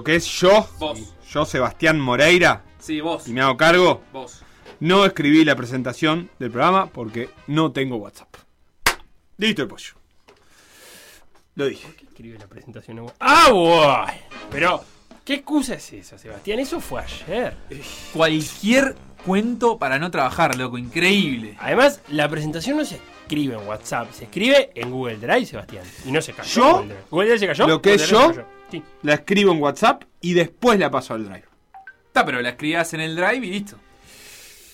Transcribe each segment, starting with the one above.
Lo que es yo, Vos. yo Sebastián Moreira, Sí, vos. y me hago cargo, Vos. no escribí la presentación del programa porque no tengo WhatsApp. Listo el pollo. Lo dije. Escribe la presentación. en- ¡Ah, guay! Pero, ¿qué excusa es esa, Sebastián? Eso fue ayer. Cualquier cuento para no trabajar, loco. Increíble. Además, la presentación no se escribe en WhatsApp, se escribe en Google Drive, Sebastián. Y no se cayó. ¿Yo? Google Drive. ¿Google Drive se cayó? Lo que Google es Drive yo-. Sí. La escribo en WhatsApp y después la paso al drive. Está, pero la escribías en el drive y listo.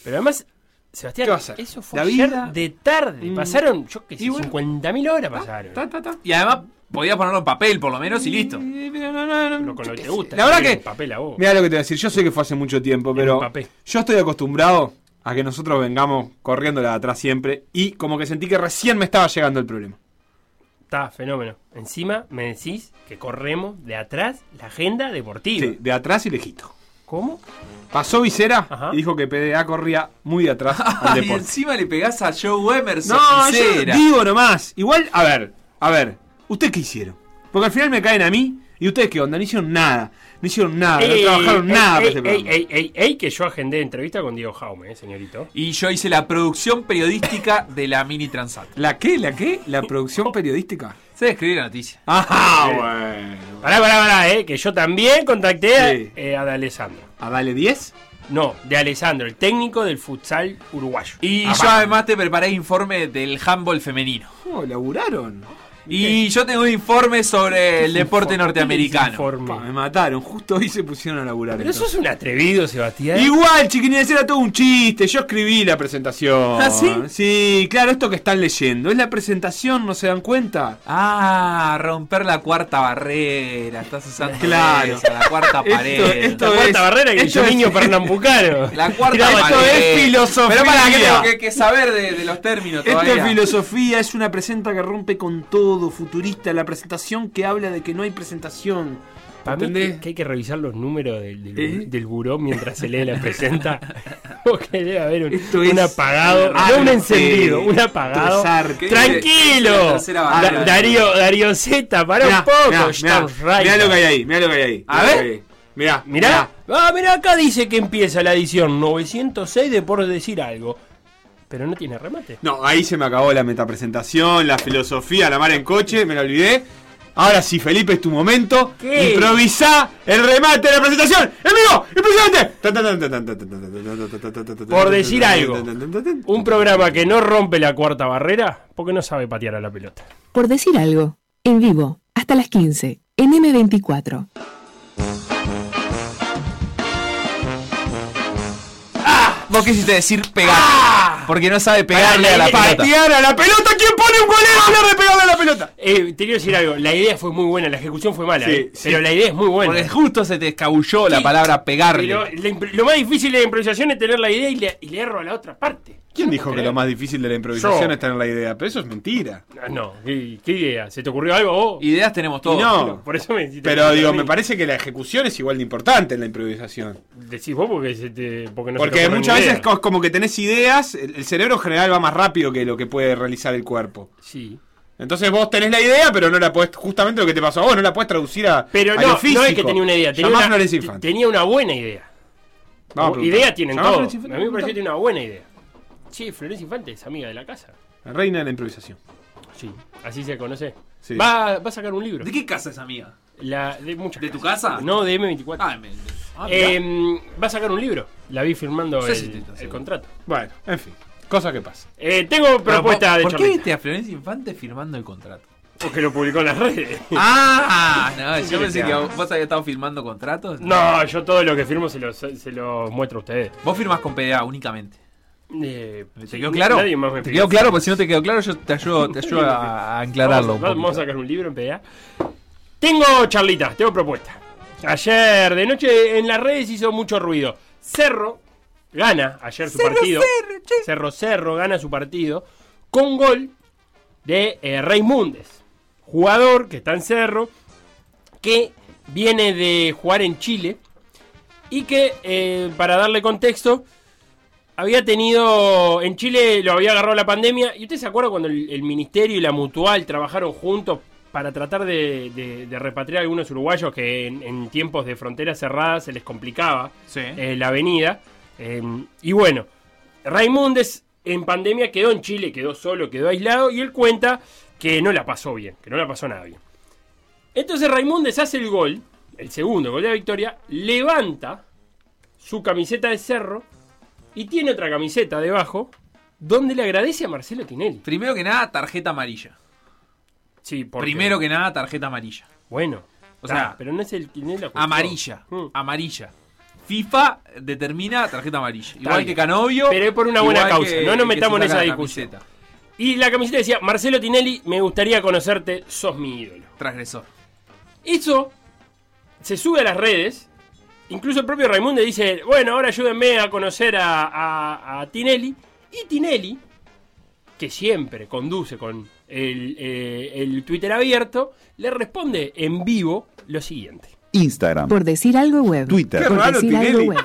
Pero además, Sebastián, ¿Qué va a hacer? eso fue La ayer vida- de tarde. Mm. Pasaron, yo qué sé, Y bueno. 50.000 horas pasaron. Ta, ta, ta. Y además podías ponerlo en papel, por lo menos, y listo. Eh, pero no, no, no, Lo con lo que te gusta. La verdad escribir que- en papel a vos. Mira lo que te voy a decir, yo sé que fue hace mucho tiempo, pero yo estoy acostumbrado a que nosotros vengamos corriendo la de atrás siempre y como que sentí que recién me estaba llegando el problema. Está, fenómeno. Encima me decís que corremos de atrás la agenda deportiva. Sí, de atrás y lejito. ¿Cómo? Pasó Visera Ajá. y dijo que PDA corría muy de atrás al y deporte. encima le pegás a Joe Emerson. No, yo Cera. digo nomás. Igual, a ver, a ver, ¿ustedes qué hicieron? Porque al final me caen a mí y ustedes qué onda, no hicieron nada. No hicieron nada, no Ey, trabajaron ey, nada para ey, ey, programa. ey, ey, ey, que yo agendé entrevista con Diego Jaume, eh, señorito. Y yo hice la producción periodística de la Mini Transat. ¿La qué? ¿La qué? ¿La producción periodística? Se escribir la noticia. Ajá, Sí. bueno. Pará, pará, pará, eh, que yo también contacté a, Sí. eh, a Alessandro. ¿A Dale 10? No, de Alessandro, el técnico del futsal uruguayo. Y Ah, yo además te preparé informe del handball femenino. Oh, laburaron. Y yo tengo un informe sobre el deporte norteamericano. Pa, me mataron, justo hoy se pusieron a laburar. Pero entonces. sos un atrevido, Sebastián. Igual, chiquinines, era todo un chiste. Yo escribí la presentación. ¿Ah, sí? Sí, claro, esto que están leyendo. Es la presentación, ¿no se dan cuenta? Ah, romper la cuarta barrera. Estás usando Claro. esa, la cuarta Esto- pared. esto la cuarta es- barrera que esto yo niño pernambucano. La cuarta Mirá, esto pared. es filosofía. Pero para que tengo que, que saber de, de los términos Esto todavía. es filosofía, es una presenta que rompe con todo, futurista. La presentación que habla de que no hay presentación. Para mí que, que hay que revisar los números del, del, ¿Eh? del buró mientras se lee la presenta. Porque debe haber un, Esto un es apagado, no un encendido, un apagado. Tranquilo. Da-. Darío, Darío Z, para Mirá, un poco. mirá, mirá, mirá lo que hay ahí, mirá lo que hay ahí. A mirá ver. ahí. Mirá, Mirá, ah, mirá, acá dice que empieza la edición 906 de por decir algo. Pero no tiene remate. No, ahí se me acabó la metapresentación, la filosofía, la mar en coche, me la olvidé. Ahora sí, Felipe, es tu momento. ¿Qué? Improvisá el remate de la presentación. ¡En vivo! ¡Impresionante! Por decir algo. Un programa que no rompe la cuarta barrera porque no sabe patear a la pelota. Por decir algo, en vivo, hasta las 15, en M24. Vos quisiste decir pegar. Porque no sabe pegarle a la pelota. ¡Patear a la pelota! ¿Quién pone un golero a hablar de pegarle a la pelota? Eh, te quiero decir algo, la idea fue muy buena, la ejecución fue mala, Sí, eh, sí. pero la idea es muy buena. Porque justo se te escabulló la palabra pegarle. Pero la lo más difícil de la improvisación es tener la idea y le, y le erro a la otra parte. ¿Quién dijo que lo más difícil de la improvisación Yo. es tener la idea? Pero eso es mentira. No, ¿qué, qué idea? ¿Se te ocurrió algo vos? Ideas tenemos todos. Y no. Por eso me Pero digo, me parece que la ejecución es igual de importante en la improvisación. Decís vos porque, se te, porque no se te Porque ocurren muchas veces co- como que tenés ideas, el cerebro en general va más rápido que lo que puede realizar el cuerpo. Sí. Entonces vos tenés la idea, pero no la podés, justamente lo que te pasó a vos, no la podés traducir a, Pero a no, lo físico. no es que tenía una idea, tenía Llamás una, tenía una buena idea. Vamos idea tienen todos. A mí me pareció que tiene una buena idea. Sí, Florencia Infante es amiga de la casa. La reina de la improvisación. Sí, así se conoce. Sí. Va, va a sacar un libro. ¿De qué casa es amiga? La, de muchas ¿De tu casa? No, de M24. Ah, me- ah. Eh, va a sacar un libro. La vi firmando el, sí. contrato. Bueno, en fin. Cosa que pasa. Eh, tengo Pero, propuesta ¿por- de ¿Por qué viste a Florencia Infante firmando el contrato? Porque lo publicó en las redes. Ah, no, yo ¿Qué pensé que vos habías estado firmando contratos. No, yo todo lo que firmo se lo, se lo muestro a ustedes. Vos firmas con PDA únicamente. Eh, ¿Te quedó claro? Nadie más me ¿Te quedó claro? Porque si no te quedó claro, yo te ayudo, te ayudo a, a aclararlo Vamos, un vamos a sacar un libro en PDA. Tengo charlitas, tengo propuesta. Ayer de noche en las redes hizo mucho ruido. Cerro gana ayer su partido. Cerro Cerro gana su partido con gol de eh, Raimundes, jugador que está en Cerro, que viene de jugar en Chile y que, eh, para darle contexto, había tenido en Chile lo había agarrado la pandemia y usted se acuerda cuando el, el ministerio y la mutual trabajaron juntos para tratar de, de- de repatriar a algunos uruguayos que en, en tiempos de fronteras cerradas se les complicaba Sí. eh, la avenida Eh, y bueno Raimundes en pandemia quedó en Chile quedó solo quedó aislado y él cuenta que no la pasó bien que no la pasó nada bien entonces Raimundes hace el gol el segundo gol de la victoria levanta su camiseta de cerro y tiene otra camiseta debajo donde le agradece a Marcelo Tinelli. Primero que nada, tarjeta amarilla. Sí, porque- Primero que nada, tarjeta amarilla. Bueno. O sea, pero no es el Tinelli la cuestión. Amarilla. Mm. Amarilla. FIFA determina tarjeta amarilla. Igual bien. que Canovio. Pero es por una buena causa, que- no nos metamos en esa la discusión. camiseta. Y la camiseta decía, Marcelo Tinelli, me gustaría conocerte, sos mi ídolo. Transgresor. Eso se sube a las redes. Incluso el propio Raimundo dice, bueno, ahora ayúdenme a conocer a, a- a Tinelli. Y Tinelli, que siempre conduce con el, eh, el Twitter abierto, le responde en vivo lo siguiente. Instagram, Por decir algo web. Twitter. Qué Por raro, decir algo web.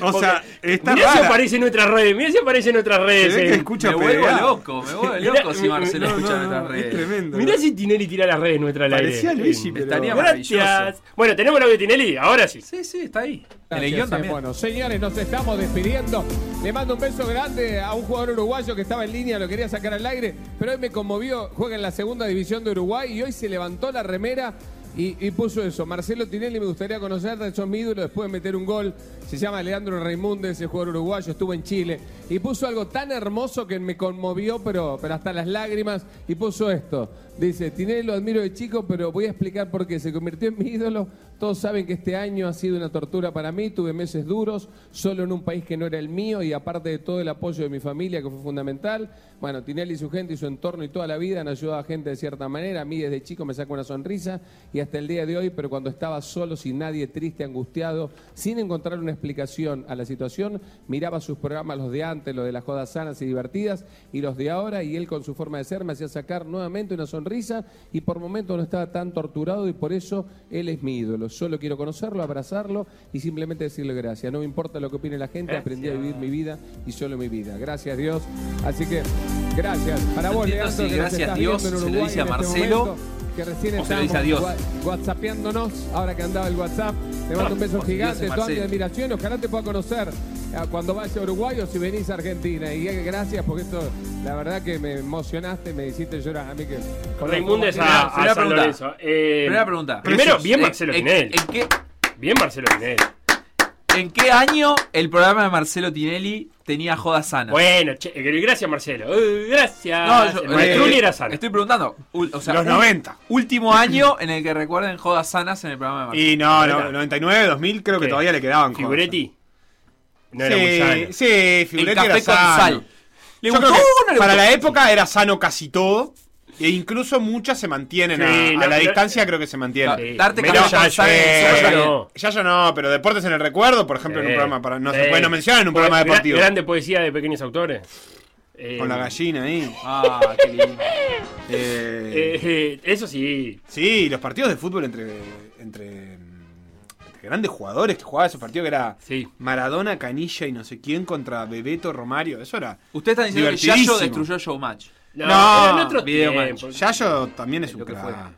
O sea, está Mirá si aparece en nuestras redes, mirá si aparece en nuestras redes. Se ve que en- escucha Me vuelvo loco, me vuelvo loco si Marcelo No, escucha no, no, nuestras es redes. tremendo. Mirá si Tinelli tira las redes nuestra al aire. Parecía Luigi, pero- Estaría Gracias. Bueno, tenemos audio de Tinelli, ahora sí. Sí, sí, está ahí. En el Gracias, guion eh, también. Bueno, señores, nos estamos despidiendo. Le mando un beso grande a un jugador uruguayo que estaba en línea, lo quería sacar al aire, pero hoy me conmovió. Juega en la segunda división de Uruguay y hoy se levantó la remera y, puso eso. Marcelo Tinelli, me gustaría conocerte, sos mi ídolo después de meter un gol. Se llama Leandro Raimundes, el jugador uruguayo, estuvo en Chile. Y puso algo tan hermoso que me conmovió, pero, pero hasta las lágrimas. Y puso esto. Dice, Tinelli lo admiro de chico, pero voy a explicar por qué. Se convirtió en mi ídolo. Todos saben que este año ha sido una tortura para mí. Tuve meses duros, solo en un país que no era el mío y aparte de todo el apoyo de mi familia, que fue fundamental. Bueno, Tinelli y su gente y su entorno y toda la vida han ayudado a gente de cierta manera. A mí desde chico me saca una sonrisa hasta el día de hoy, pero cuando estaba solo, sin nadie, triste, angustiado, sin encontrar una explicación a la situación, miraba sus programas, los de antes, los de las jodas sanas y divertidas, y los de ahora, y él con su forma de ser me hacía sacar nuevamente una sonrisa y por momentos no estaba tan torturado y por eso él es mi ídolo. Solo quiero conocerlo, abrazarlo y simplemente decirle gracias. No me importa lo que opine la gente, aprendí a vivir mi vida y solo mi vida. Gracias Dios. Así que gracias. Para vos, Leandro, si que nos gracias estás Dios se lo dice a este Marcelo, que recién estábamos whatsappeándonos, ahora que andaba el WhatsApp. Le mando un beso gigante, toda mi admiración. Ojalá te pueda conocer eh, cuando vayas a Uruguay o si venís a Argentina. Y eh, gracias porque esto, la verdad que me emocionaste, me hiciste llorar. A mí que. Raimundes Primera- a, San pregunta. Lorenzo. Eh, Primera pregunta. Primero, bien Marcelo Tinelli. ¿en qué, Bien Marcelo Tinelli. ¿En qué año el programa de Marcelo Tinelli tenía joda sana? Bueno, che, eh, gracias Marcelo. Eh, gracias. No, yo- El eh, era sano. Estoy preguntando. ul- o sea, Los ul- 90. Último año en el que recuerden jodas sanas en el programa de Marcelo. Y no, no, 99, 2000 creo que todavía le quedaban cosas. Figuretti. No era muy sano. Sí, sí, el Figuretti café era con sano. sal. ¿Le Yo gustó creo que o no le para gustó? la época era sano casi todo. E incluso muchas se mantienen Sí, a, la pero- distancia, creo que se mantienen. Sí. Darte Pero café ya- ya- no. Ya yo no, pero Deportes en el Recuerdo, por ejemplo, en un programa para. No se puede no mencionar en un programa Gra- deportivo. Grande poesía de pequeños autores. Eh, Con la gallina ahí. Ah, qué lindo. Eh, eh, eh, eso sí. sí, los partidos de fútbol entre, entre, grandes jugadores que jugaban esos partidos que era Sí. Maradona, Canilla y no sé quién contra Bebeto, Romario. Eso era. Usted está diciendo que. Yayo destruyó Showmatch. No, No, en otros video tiempos. Yayo también es un crack.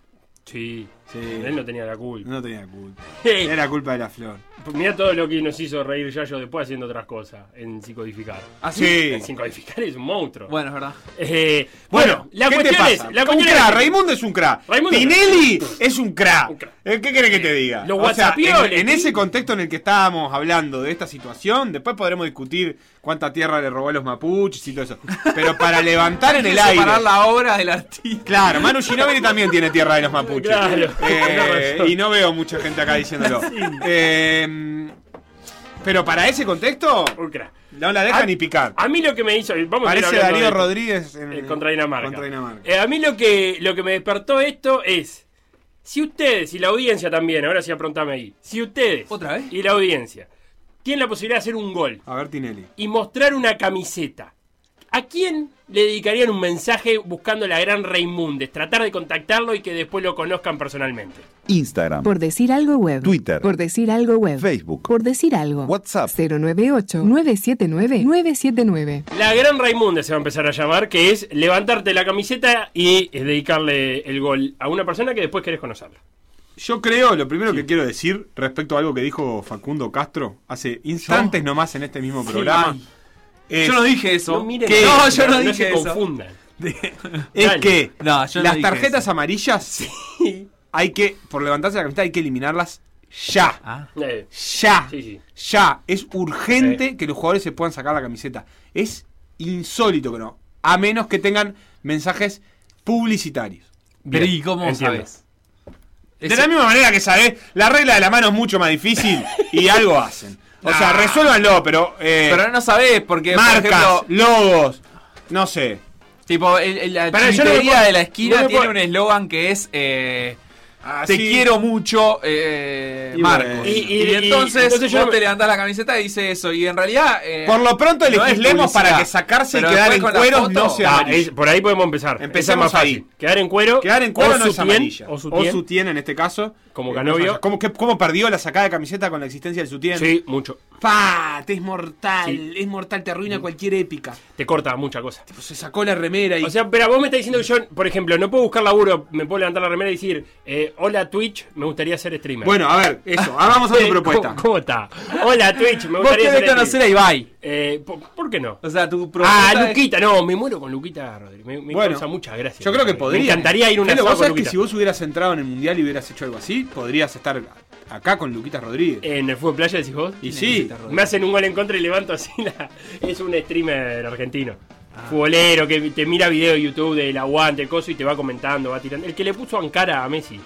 Sí. Sí. Él no tenía la culpa. No tenía culpa. Hey, Era culpa de la flor. Mirá todo lo que nos hizo reír Yayo después haciendo otras cosas en Psicodificar. ¿Ah, Sí. En Psicodificar es un monstruo. Bueno, es verdad. Eh, Bueno, bueno, la ¿qué te es. pasa? La un cuestión cra, es- Raimundo es un cra. Raimundo es un Tinelli es un cra. Un cra. ¿Qué querés que te diga? Los O sea, en, en ese contexto en el que estábamos hablando de esta situación, después podremos discutir cuánta tierra le robó a los mapuches y todo eso. Pero para levantar en el aire. separar la obra del artista. Claro, Manu Ginóbili también tiene tierra de los mapuches. Claro, Eh, y no veo mucha gente acá diciéndolo. Eh, pero para ese contexto, no la deja ni picar. A mí lo que me hizo. Vamos Parece Darío de. Rodríguez en- Eh, contra Dinamarca. contra Dinamarca. Eh, a mí lo que, lo que me despertó esto es. Si ustedes y la audiencia también, ahora sí aprontame ahí. Si ustedes ¿Otra vez? y la audiencia tienen la posibilidad de hacer un gol A ver, Tinelli. y mostrar una camiseta, ¿a quién le dedicarían un mensaje buscando la gran Raimundes? Tratar de contactarlo y que después lo conozcan personalmente. Instagram, Por decir algo web. Twitter. Por decir algo web. Facebook. Por decir algo. WhatsApp. 098-979-979. La gran Raimundes se va a empezar a llamar, que es levantarte la camiseta y eh, dedicarle el gol a una persona que después querés conocerla. Yo creo, lo primero que quiero decir respecto a algo que dijo Facundo Castro hace instantes nomás en este mismo programa. Es, Yo no dije eso. No miren ¿Qué? eso, No, yo no, no dije se eso. confundan. es Dale. que No, yo no las tarjetas eso. amarillas hay que, por levantarse la camiseta, hay que eliminarlas ya. Ah. Eh, Ya. Sí, sí. Ya. Es urgente Sí. que los jugadores se puedan sacar la camiseta. Es insólito que no. A menos que tengan mensajes publicitarios. Pero ¿y cómo entiendo. sabes? De la misma manera que sabés, la regla de la mano es mucho más difícil y algo hacen. O sea, resuélvanlo, pero. eh, Pero no sabés, porque, por marcas, ejemplo, logos, no sé. tipo, el, el- la Pará, yo no puedo- de la esquina no tiene puedo- un eslogan que es eh, Ah, Te sí. quiero mucho, eh, Y Marcos. bueno. Y, Y- y- y- entonces, entonces yo vos no te levantás la camiseta y dice eso. Y en realidad. eh, Por lo pronto no es legislemos para que sacarse y quedar en foto- no sea Ah, por ahí podemos empezar. Es más fácil. ahí. Quedar en cuero. Quedar en cuero o no es amarilla. O sutién en este caso. Como Eh, Canovio. ¿Cómo, que- cómo perdió la sacada de camiseta con la existencia del sutién? Sí, mucho. ¡Pa! Te es mortal, Sí. es mortal, te arruina cualquier épica. Te corta mucha cosa. Pues se sacó la remera y. O sea, pero vos me estás diciendo que yo, por ejemplo, no puedo buscar laburo, me puedo levantar la remera y decir, eh, hola Twitch, me gustaría ser streamer. bueno, a ver, eso, hagamos a tu propuesta. ¿Cómo, está? Hola Twitch, me Vos gustaría ser conocer a. Ibai. Eh, ¿por, por qué no? O sea, tu propuesta. Ah, es- Luquita, no, me muero con Luquita Rodríguez. Me, me Bueno, causa muchas gracias. Yo creo que Me podría. encantaría ir a un Felo, asado vos sabés que si vos hubieras entrado en el mundial y hubieras hecho algo así, podrías estar acá con Luquita Rodríguez. En el fútbol playa decís vos. y sí, Me hacen un gol en contra y levanto así la... Es un streamer argentino. Ah. Futbolero que te mira video de YouTube del aguante, el coso y te va comentando, va tirando. El que le puso Ankara a Messi.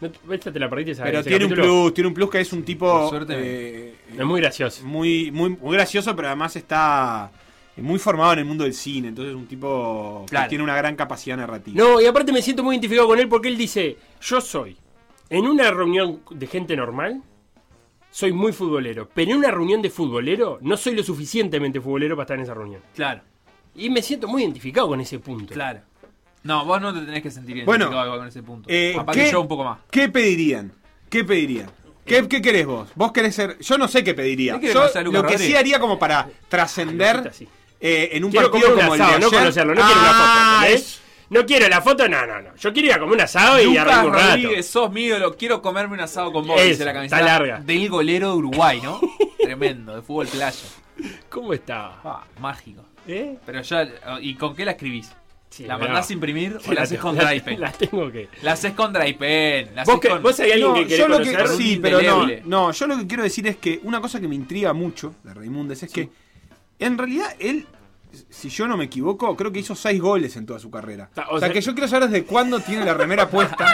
¿No te- esta te la perdiste esa pero tiene un capítulo? plus, tiene un plus que es un tipo Por suerte. eh, Es muy gracioso. muy, muy, muy gracioso, pero además está muy formado en el mundo del cine, entonces es un tipo Claro. que tiene una gran capacidad narrativa. No, y aparte me siento muy identificado con él porque él dice, yo soy, en una reunión de gente normal, soy muy futbolero, pero en una reunión de futbolero no soy lo suficientemente futbolero para estar en esa reunión. Claro, Y me siento muy identificado con ese punto. claro. No, vos no te tenés que sentir Bueno, identificado igual con ese punto. Eh, ¿qué- que yo un poco más. ¿Qué pedirían? ¿Qué pedirían? ¿Qué, qué querés vos? ¿Vos querés ser.? Yo no sé qué pediría. ¿Qué querés Yo lo que sí haría como para trascender eh, en un Quiero partido un como el asado, de no conocerlo, no quiero una foto. Ah, ¿entendés? es- No quiero la foto, no, no, no. Yo quiero ir a comer un asado y a Lucas reír un rato. Rodríguez, sos mi ídolo, quiero comerme un asado con vos, Eso, dice la camiseta está larga. del golero de Uruguay, ¿no? Tremendo, de fútbol playa. ¿Cómo está? Ah, mágico. ¿Eh? Pero ya, ¿y con qué la escribís? Sí, ¿La mandás a imprimir Sí, o la haces con dry pen? La tengo que. La haces con dry pen. La ¿Vos, que, con... vos hay alguien No, que querés yo lo que, conocer? sí, pero no, no, yo lo que quiero decir es que una cosa que me intriga mucho de Raimundes es que en realidad él, si yo no me equivoco, creo que hizo seis goles en toda su carrera. O, o sea, que yo quiero saber desde cuándo tiene la remera puesta.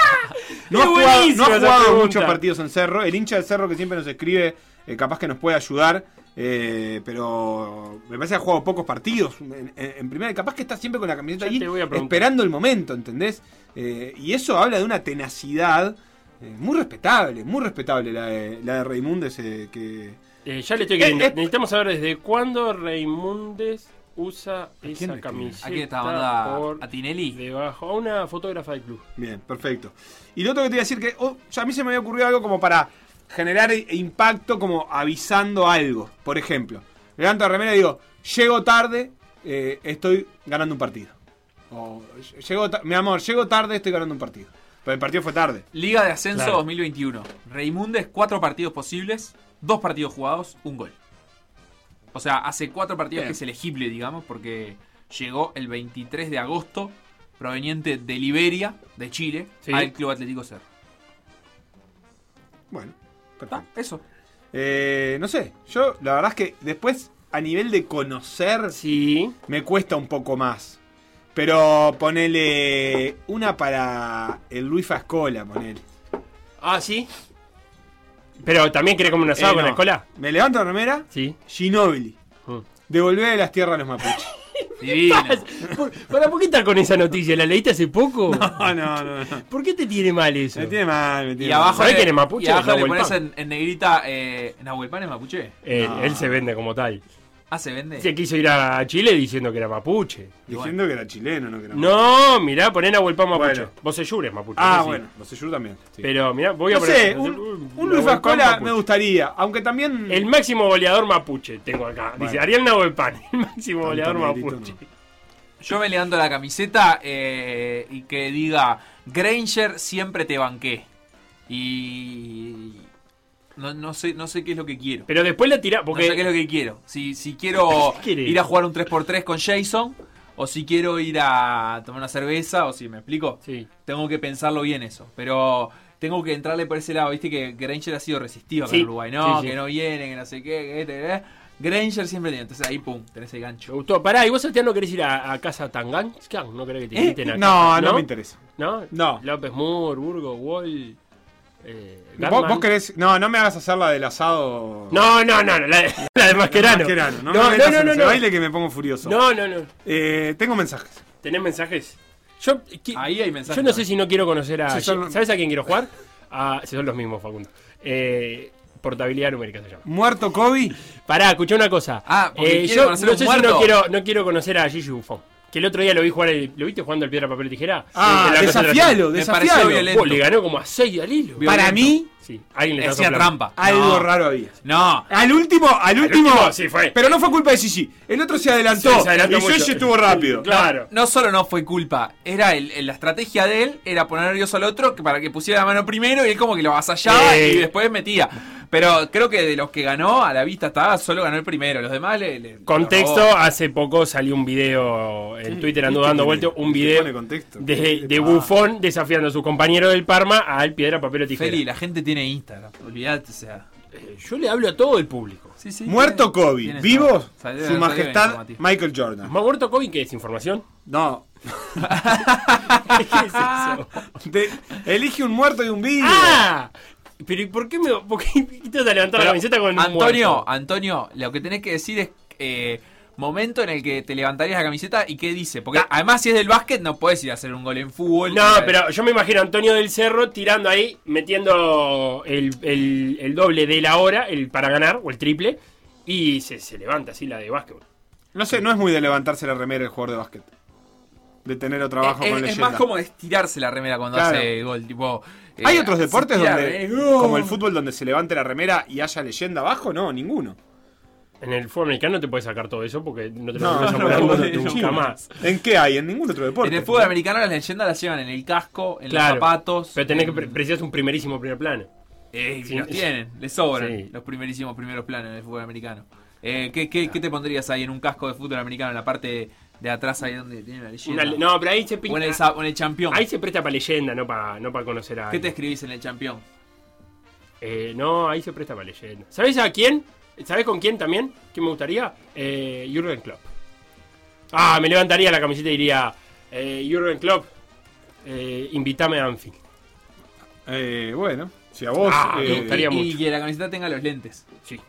No ha jugado, no ha muchos partidos en Cerro. El hincha del Cerro que siempre nos escribe, eh, capaz que nos puede ayudar. Eh, pero me parece que ha jugado pocos partidos en, en- en primera y capaz que está siempre con la camiseta ahí esperando el momento, ¿entendés? Eh, y eso habla de una tenacidad eh, muy respetable, muy respetable la de, la de Raimundes eh, que... Eh, ya le estoy queriendo. Eh, eh. Necesitamos saber desde cuándo Raimundes usa esa camiseta. ¿A quién está mandando por a, a Tinelli? Debajo. A una fotógrafa del club. Bien, perfecto. Y lo otro que te iba a decir que oh, ya a mí se me había ocurrido algo como para generar impacto, como avisando algo. Por ejemplo, levanto la remera y digo, llego tarde, eh, estoy ganando un partido. O llego mi amor, llego tarde, estoy ganando un partido. Pero el partido fue tarde. Liga de Ascenso Claro. 2021. Reimundes, cuatro partidos posibles, dos partidos jugados, un gol. O sea, hace cuatro partidos Bien. que es elegible, digamos, porque llegó el 23 de agosto, proveniente de Liberia, de Chile, Sí. al Club Atlético Cerro. Bueno, ¿Está? perfecto. Eso. Eh, no sé, yo la verdad es que después, a nivel de conocer, Sí. me cuesta un poco más. Pero ponele una para el Luis Fascola, ponele. Ah, sí. Pero también quiere comer un asado Eh, con la no. cola. Me levanto la remera, Sí. Ginóbili. Mm. Devolver de las tierras a los mapuches. Divino. ¿Por, ¿Para por qué estás con esa noticia? ¿La leíste hace poco? No, no, no. no. ¿Por qué te tiene mal eso? Me tiene mal, me tiene Y mal. abajo, ¿Sabés le, quién es mapuche? y abajo le pones en, en negrita eh, Nahuel Pan es mapuche. Él, No. él se vende como tal. Ah, se vende. Se quiso ir a Chile diciendo que era mapuche. Diciendo que era chileno, no que era No, mirá, poné a Pan mapuche. Bueno. Vos se es mapuche. Ah, sí. bueno, Seyur también. sí. Pero mirá, voy a poner. sé, un, un Luis mapuche. me gustaría. Aunque también. El máximo goleador mapuche tengo acá. Dice Bueno. Ariel Nahuel Pan, el máximo Tanto goleador mapuche. no. Yo me levanto la camiseta eh, y que diga Granger siempre te banqué. Y no, no sé no sé qué es lo que quiero. Pero después la tirá, No porque sé qué es lo que quiero. Si, si quiero ir a jugar un 3x3 con Jason o si quiero ir a tomar una cerveza o si me explico. Sí. Tengo que pensarlo bien eso. Pero tengo que entrarle por ese lado. Viste que Granger ha sido resistido Sí, en Uruguay. No, sí, sí. que no viene, que no sé qué. Que este, que este. Granger siempre tiene. Entonces ahí, pum, tenés el Me gancho. gustó. Pará, ¿y vos, Santiago, no querés ir a, a casa Tanganskan? ¿No querés que te ¿Eh? inviten a No, casa? no, me interesa. ¿No? No. López Moore, Burgo, Wall. Eh, ¿Vos, vos querés.? No, no me hagas hacer la del asado. No, no, no, no, la, de- la de Mascherano. Mascherano. No, no, me no, no, en no, ese no. baile que me pongo furioso. No, no, no. Eh, tengo mensajes. ¿Tenés mensajes? Yo, Ahí hay mensajes. yo no sé si no quiero conocer a. Sí, son- ¿Sabes a quién quiero jugar? A, si son los mismos, Facundo. Eh, portabilidad numérica se llama. Muerto Kobe. Pará, escuchá una cosa. Ah, Eh, yo no sé un si muerto. no quiero, no quiero conocer a Gigi Buffon. Que el otro día lo vi jugar. el- ¿Lo viste jugando al piedra, papel y tijera? Ah, desafialo, desafialo. Oh, le ganó como a 6 al hilo. Violento. Para mí, Sí, alguien le Hacía soplando. trampa. algo No. raro había. No. Al último, al último. último, sí, fue. Pero no fue culpa de Gigi. El otro se adelantó. Sí, se adelantó y. Gigi estuvo rápido. Claro. No solo no fue culpa, era el, el- la estrategia de él, era poner nervioso al otro que para que pusiera la mano primero y él como que lo avasallaba Eh. y después metía. Pero creo que de los que ganó, a la vista estaba, solo ganó el primero. Los demás le. le- Contexto, hace poco salió un video en Twitter, ando ¿Viste dando que vuelta, le- un video de, ¿Qué de? Buffon desafiando a su compañero del Parma al piedra, papel o tijera. Feli, la gente tiene Instagram. Olvídate, o sea. Eh, Yo le hablo a todo el público. Sí, sí, Muerto Kobe. Vivo, su majestad. Michael Jordan. ¿Más muerto Kobe que es información? No. ¿Qué es eso? De- elige un muerto y un vivo. ¡Ah! Pero ¿y por qué me por qué te vas a levantar la camiseta con un Antonio, muerto? Antonio, lo que tenés que decir es eh, momento en el que te levantarías la camiseta y qué dice. Porque además si es del básquet no puedes ir a hacer un gol en fútbol. No, Eh, pero yo me imagino a Antonio del Cerro tirando ahí, metiendo el, el- el doble de la hora, el para ganar, o el triple, y se, se levanta así la de básquetbol. No sé, no es muy de levantarse la remera el jugador de básquet. De tener otro trabajo es, con es leyenda. más como estirarse la remera cuando Claro. hace gol. Tipo, eh, ¿Hay otros deportes estirar, donde, eh, ¡oh! como el fútbol, donde se levante la remera y haya leyenda abajo? No, ninguno. En el fútbol americano no te puedes sacar todo eso porque no te lo No, a no, poner no, nunca no, nunca no. más. ¿En qué hay? En ningún otro deporte. En el fútbol americano las leyendas las llevan en el casco, en Claro, los zapatos. Pero tenés que en- precisas un primerísimo primer plano. Eh, Sí. los tienen, les sobran Sí. los primerísimos primeros planos en el fútbol americano. Eh, ¿qué, qué, qué te pondrías ahí en un casco de fútbol americano en la parte de atrás ahí donde tiene la leyenda? Una no, pero ahí se o en pinta. el, o en el campeón. Ahí se presta para leyenda, no para no para conocer a ¿Qué te escribís en el campeón? Eh, no, ahí se presta para leyenda. ¿Sabes a quién? ¿Sabes con quién también? ¿Quién me gustaría? Eh, Jürgen Klopp. Ah, me levantaría la camiseta y diría, eh, Jürgen Klopp, eh, invítame a Anfield. Eh, bueno, si a vos. Ah, eh, me gustaría y, mucho. y que la camiseta tenga los lentes. Sí.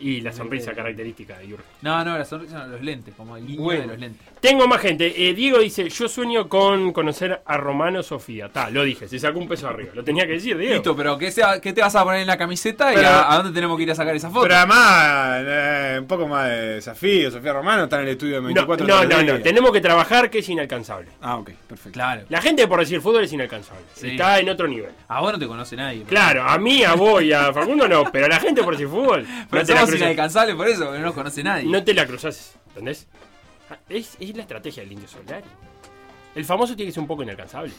Y la sonrisa característica de Jürgen. No, no, la sonrisa no, los lentes, como el guiño Bueno. de los lentes. Tengo más gente. Eh, Diego dice, yo sueño con conocer a Romano Sofía. Ta, lo dije, se sacó un peso arriba. Lo tenía que decir, Diego. Listo, pero ¿qué, sea- qué te vas a poner en la camiseta y a, a dónde tenemos que ir a sacar esa foto? Pero además, eh, un poco más de desafío. Sofía Romano está en el estudio de No, 24 no, no, día. no. Tenemos que trabajar que es inalcanzable. Ah, ok, perfecto. Claro. La gente por decir fútbol es inalcanzable. Sí. Está en otro nivel. A vos no te conoce nadie. Claro, a mí, a vos y a Facundo no, pero a la gente por decir fútbol no te, la somos inalcanzables por eso, porque no nos conoce nadie. no te la cruzas, ¿entendés? Ah, Es, es la estrategia del indio Solari. El famoso tiene que ser un poco inalcanzable.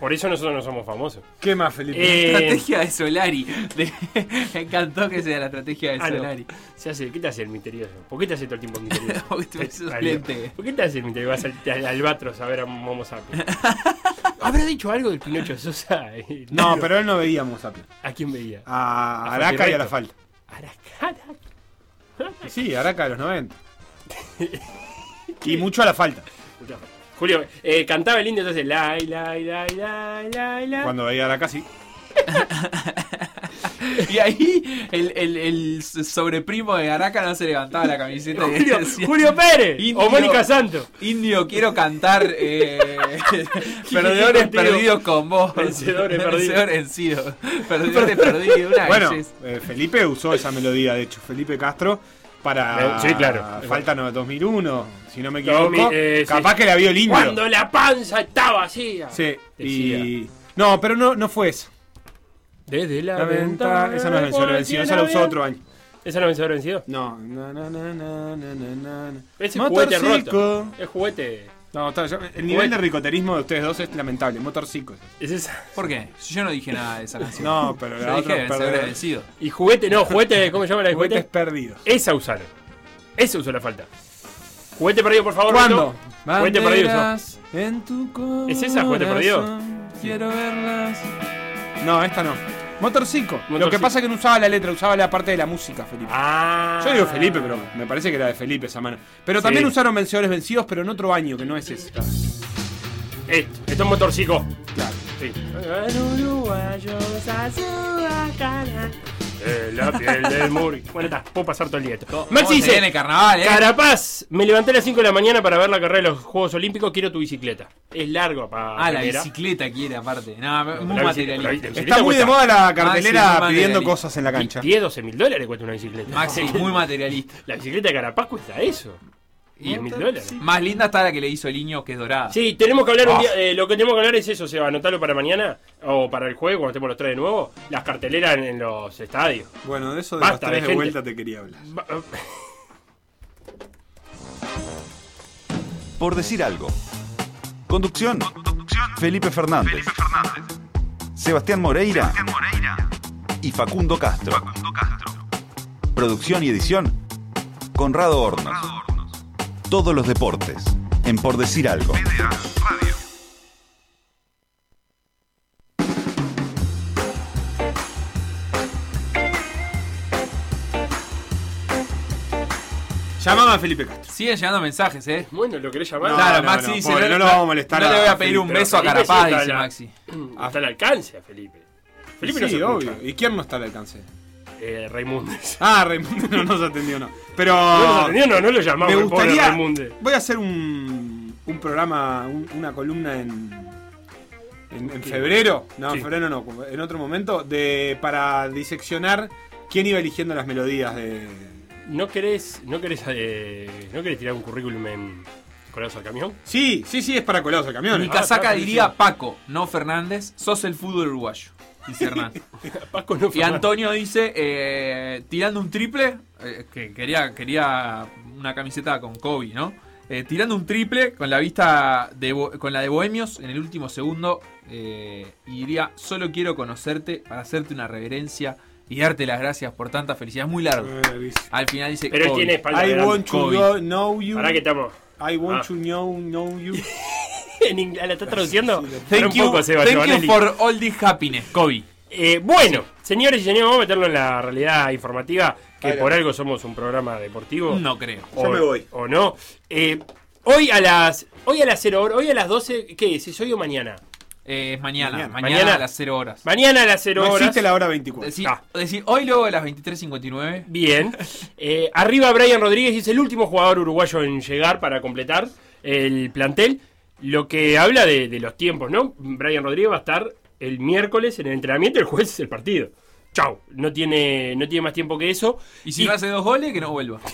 Por eso nosotros no somos famosos. ¿Qué más, Felipe? Eh, Estrategia de Solari. De- Me encantó que sea la estrategia de ah, no. Solari. Se hace, ¿Qué te hace el misterioso? ¿Por qué te hace todo el tiempo misterioso? Vale. suplente. ¿Por qué te hace el misterioso? Vas al, al albatros a ver a Momo Sapiens. ¿Habrá dicho algo del Pinocho Sosa? No, pero él no veíamos a, ¿A quién veía? a A Araca y a la Faltirrecto. Falta. Aracara. Sí, Araca de los 90. y mucho a la falta. Julio, eh, cantaba el indio entonces. La, la, la, la, la, la. Cuando veía Araca, sí. Y ahí el, el, el sobreprimo de Araca no se levantaba la camiseta y Julio, decía, Julio Pérez Indio. o Mónica Santo. Indio, quiero cantar eh, Perdedores contigo. perdidos con vos. Vencedores perdidos. Perdedores perdidos. Una Bueno, eh, Felipe usó esa melodía, de hecho. Felipe Castro para Eh, sí, claro. Falta no, 2001, si no me equivoco. eh, Capaz sí. que la vio el indio. Cuando la panza está vacía. Sí, Decía. y... No, pero no, no fue esa. Desde la, La venta, esa no es vencedor vencido, esa la usó otro año. ¿Esa no es vencedor vencido? No. Na, na, na, na, na, na, na. Ese juguete roto. El juguete. No, está- yo- el nivel de ricoterismo de ustedes dos es lamentable. Motorcico. es. Es esa. ¿Por qué? Yo no dije nada de esa canción. No, pero la Yo otra dije es vencidos. Y juguete, no, juguete, ¿cómo se llama la de Juguetes juguete? perdidos. Esa usaron. Esa usó la falta. Juguete perdido, por favor. ¿Cuándo? Juguete perdido en tu corazón. ¿Es esa, juguete perdido? Quiero verlas. No, esta no. Motorcico. Lo que pasa es que no usaba la letra, usaba la parte de la música, Felipe. Ah. Yo digo Felipe, pero me parece que era de Felipe esa mano. Pero también Sí. usaron vencedores vencidos, pero en otro año, que no es esta. Esto, esto es motorcico. Claro. Sí. Eh, la piel del muri. Bueno, está, puedo pasar todo el día esto. ¿Cómo Maxi dice, viene carnaval, eh? Carapaz, me levanté a las 5 de la mañana para ver la carrera de los Juegos Olímpicos, quiero tu bicicleta. Es largo para Ah, la bicicleta quiere aparte. No, muy la bici- la materialista. bici- Está muy de moda la Maxi, cartelera muy pidiendo materialista. cosas en la cancha. 10, 12 mil dólares cuesta una bicicleta. Maxi, muy materialista. La bicicleta de Carapaz cuesta eso. 10 mil dólares. Más linda está la que le hizo el niño, que es dorada. Sí, tenemos que hablar un Ah. día. eh, lo que tenemos que hablar es eso, se va a anotarlo para mañana o para el jueves cuando estemos los tres de nuevo. Las carteleras en, en los estadios. Bueno, de eso de Basta, los tres de de vuelta te quería hablar. Por decir algo. Conducción. Felipe Fernández. Sebastián Moreira. Y Facundo Castro. Producción y edición. Conrado Hornos. Todos los deportes. En Por decir algo. Llamame a Felipe Castro. Siguen llegando mensajes, eh. Bueno, ¿lo querés llamar? No, claro, no, Maxi no, dice. pobre, no lo vamos a molestar No le voy a pedir un beso a Felipe Carapaz, dice la- Maxi. Está al alcance a Felipe. Felipe no sí, se obvio. escucha. ¿Y quién no está al alcance? Eh, Raimundes. Ah, Raimundo no nos atendió, no. Pero. No, nos atendió, no, no lo llamamos, Me gustaría. Voy a hacer un, un programa, un- una columna en. En, en febrero, no, Sí. en febrero no, en otro momento, de para diseccionar quién iba eligiendo las melodías de. ¿No querés, no querés, eh, no querés tirar un currículum en Colados al Camión? Sí, sí, sí, es para colados al camión. Mi ¿eh? casaca diría Paco, no Fernández. Sos el fútbol uruguayo. Dice Hernán. Paco no Y Antonio dice, eh, tirando un triple, eh, que quería, quería una camiseta con Kobe, ¿no? Eh, tirando un triple con la vista de con la de Bohemios en el último segundo eh, y diría, solo quiero conocerte para hacerte una reverencia y darte las gracias por tanta felicidad. Es muy largo. Eh, Al final dice, Pero él tiene espalda I want to know you. Pará que estamos. I want Ah. to know, know you. ¿En ing- ¿La está traduciendo? Thank un you, poco, Seba thank you for all this happiness, Kobe. Eh, bueno, señores y señores, vamos a meterlo en la realidad informativa, que por algo somos un programa deportivo. No creo. o, Yo me voy. O no. Eh, hoy a las hoy a las 0 horas, hoy a las 12, ¿qué es? ¿Es hoy o mañana? Eh, es mañana, Mañana. mañana, Mañana. a las 0 horas. Mañana a las 0 No horas. existe la hora 24. Decir, Ah. decir, hoy luego de las 23.59. Bien. Eh, arriba Brian Rodríguez es el último jugador uruguayo en llegar para completar el plantel. Lo que habla de, de los tiempos, ¿no? Brian Rodríguez va a estar el miércoles en el entrenamiento y el jueves es el partido. Chau. No tiene, no tiene más tiempo que eso. Y si no hace dos goles, que no vuelva.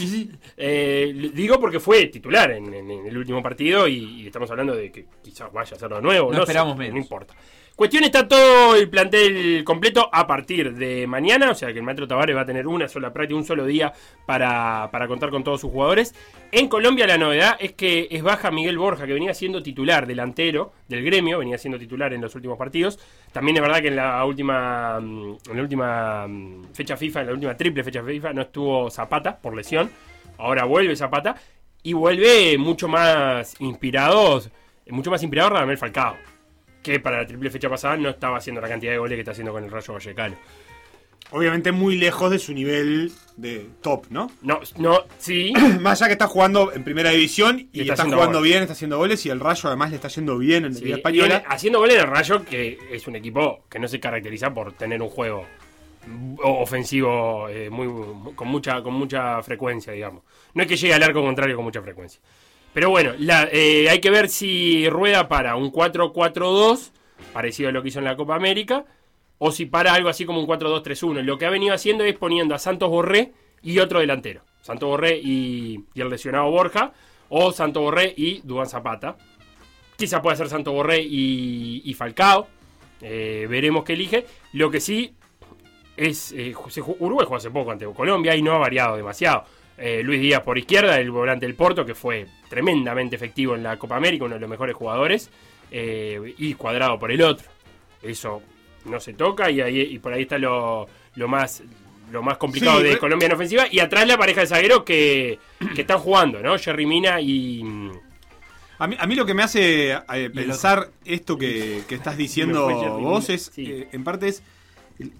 Y eh, digo porque fue titular en, en- en el último partido y, y estamos hablando de que quizás vaya a hacerlo de nuevo. No esperamos menos. No importa. Cuestión está todo el plantel completo a partir de mañana, o sea que el Maestro Tavares va a tener una sola práctica, un solo día para, para contar con todos sus jugadores. En Colombia la novedad es que es baja Miguel Borja, que venía siendo titular, delantero del gremio, venía siendo titular en los últimos partidos. También es verdad que en la última, mm, en la última mm, fecha FIFA, en la última triple fecha FIFA, no estuvo Zapata por lesión. Ahora vuelve Zapata y vuelve mucho más inspirados, mucho más inspirador Radamel Falcao que para la triple fecha pasada no estaba haciendo la cantidad de goles que está haciendo con el Rayo Vallecano. Obviamente muy lejos de su nivel de top, ¿no? No, no, sí. Más allá que está jugando en primera división y Y está jugando goles. bien, está haciendo goles y el Rayo además le está yendo bien en la Sí, Liga y Española. en- haciendo goles el Rayo, que es un equipo que no se caracteriza por tener un juego ofensivo eh, muy, con, mucha, con mucha frecuencia, digamos. No es que llegue al arco contrario con mucha frecuencia. Pero bueno, la- eh, hay que ver si rueda para un 4-4-2, parecido a lo que hizo en la Copa América, o si para algo así como un 4-2-3-1. Lo que ha venido haciendo es poniendo a Santos Borré y otro delantero. Santos Borré y, y el lesionado Borja, o Santos Borré y Dubán Zapata. Quizá pueda ser Santo Borré y, y Falcao. Eh, veremos qué elige. Lo que sí es. eh, Uruguay jugó hace poco ante Colombia y no ha variado demasiado. Eh, Luis Díaz por izquierda, el volante del Porto, que fue tremendamente efectivo en la Copa América, uno de los mejores jugadores. eh, y cuadrado por el otro. Eso no se toca y, ahí, y por ahí está lo, lo más. Lo más complicado Sí, de pero- Colombia en ofensiva. Y atrás la pareja de zagueros que, que están jugando, ¿no? Jerry Mina y. A mí, a mí lo que me hace eh, pensar esto que, que estás diciendo vos es, Sí. eh, en parte es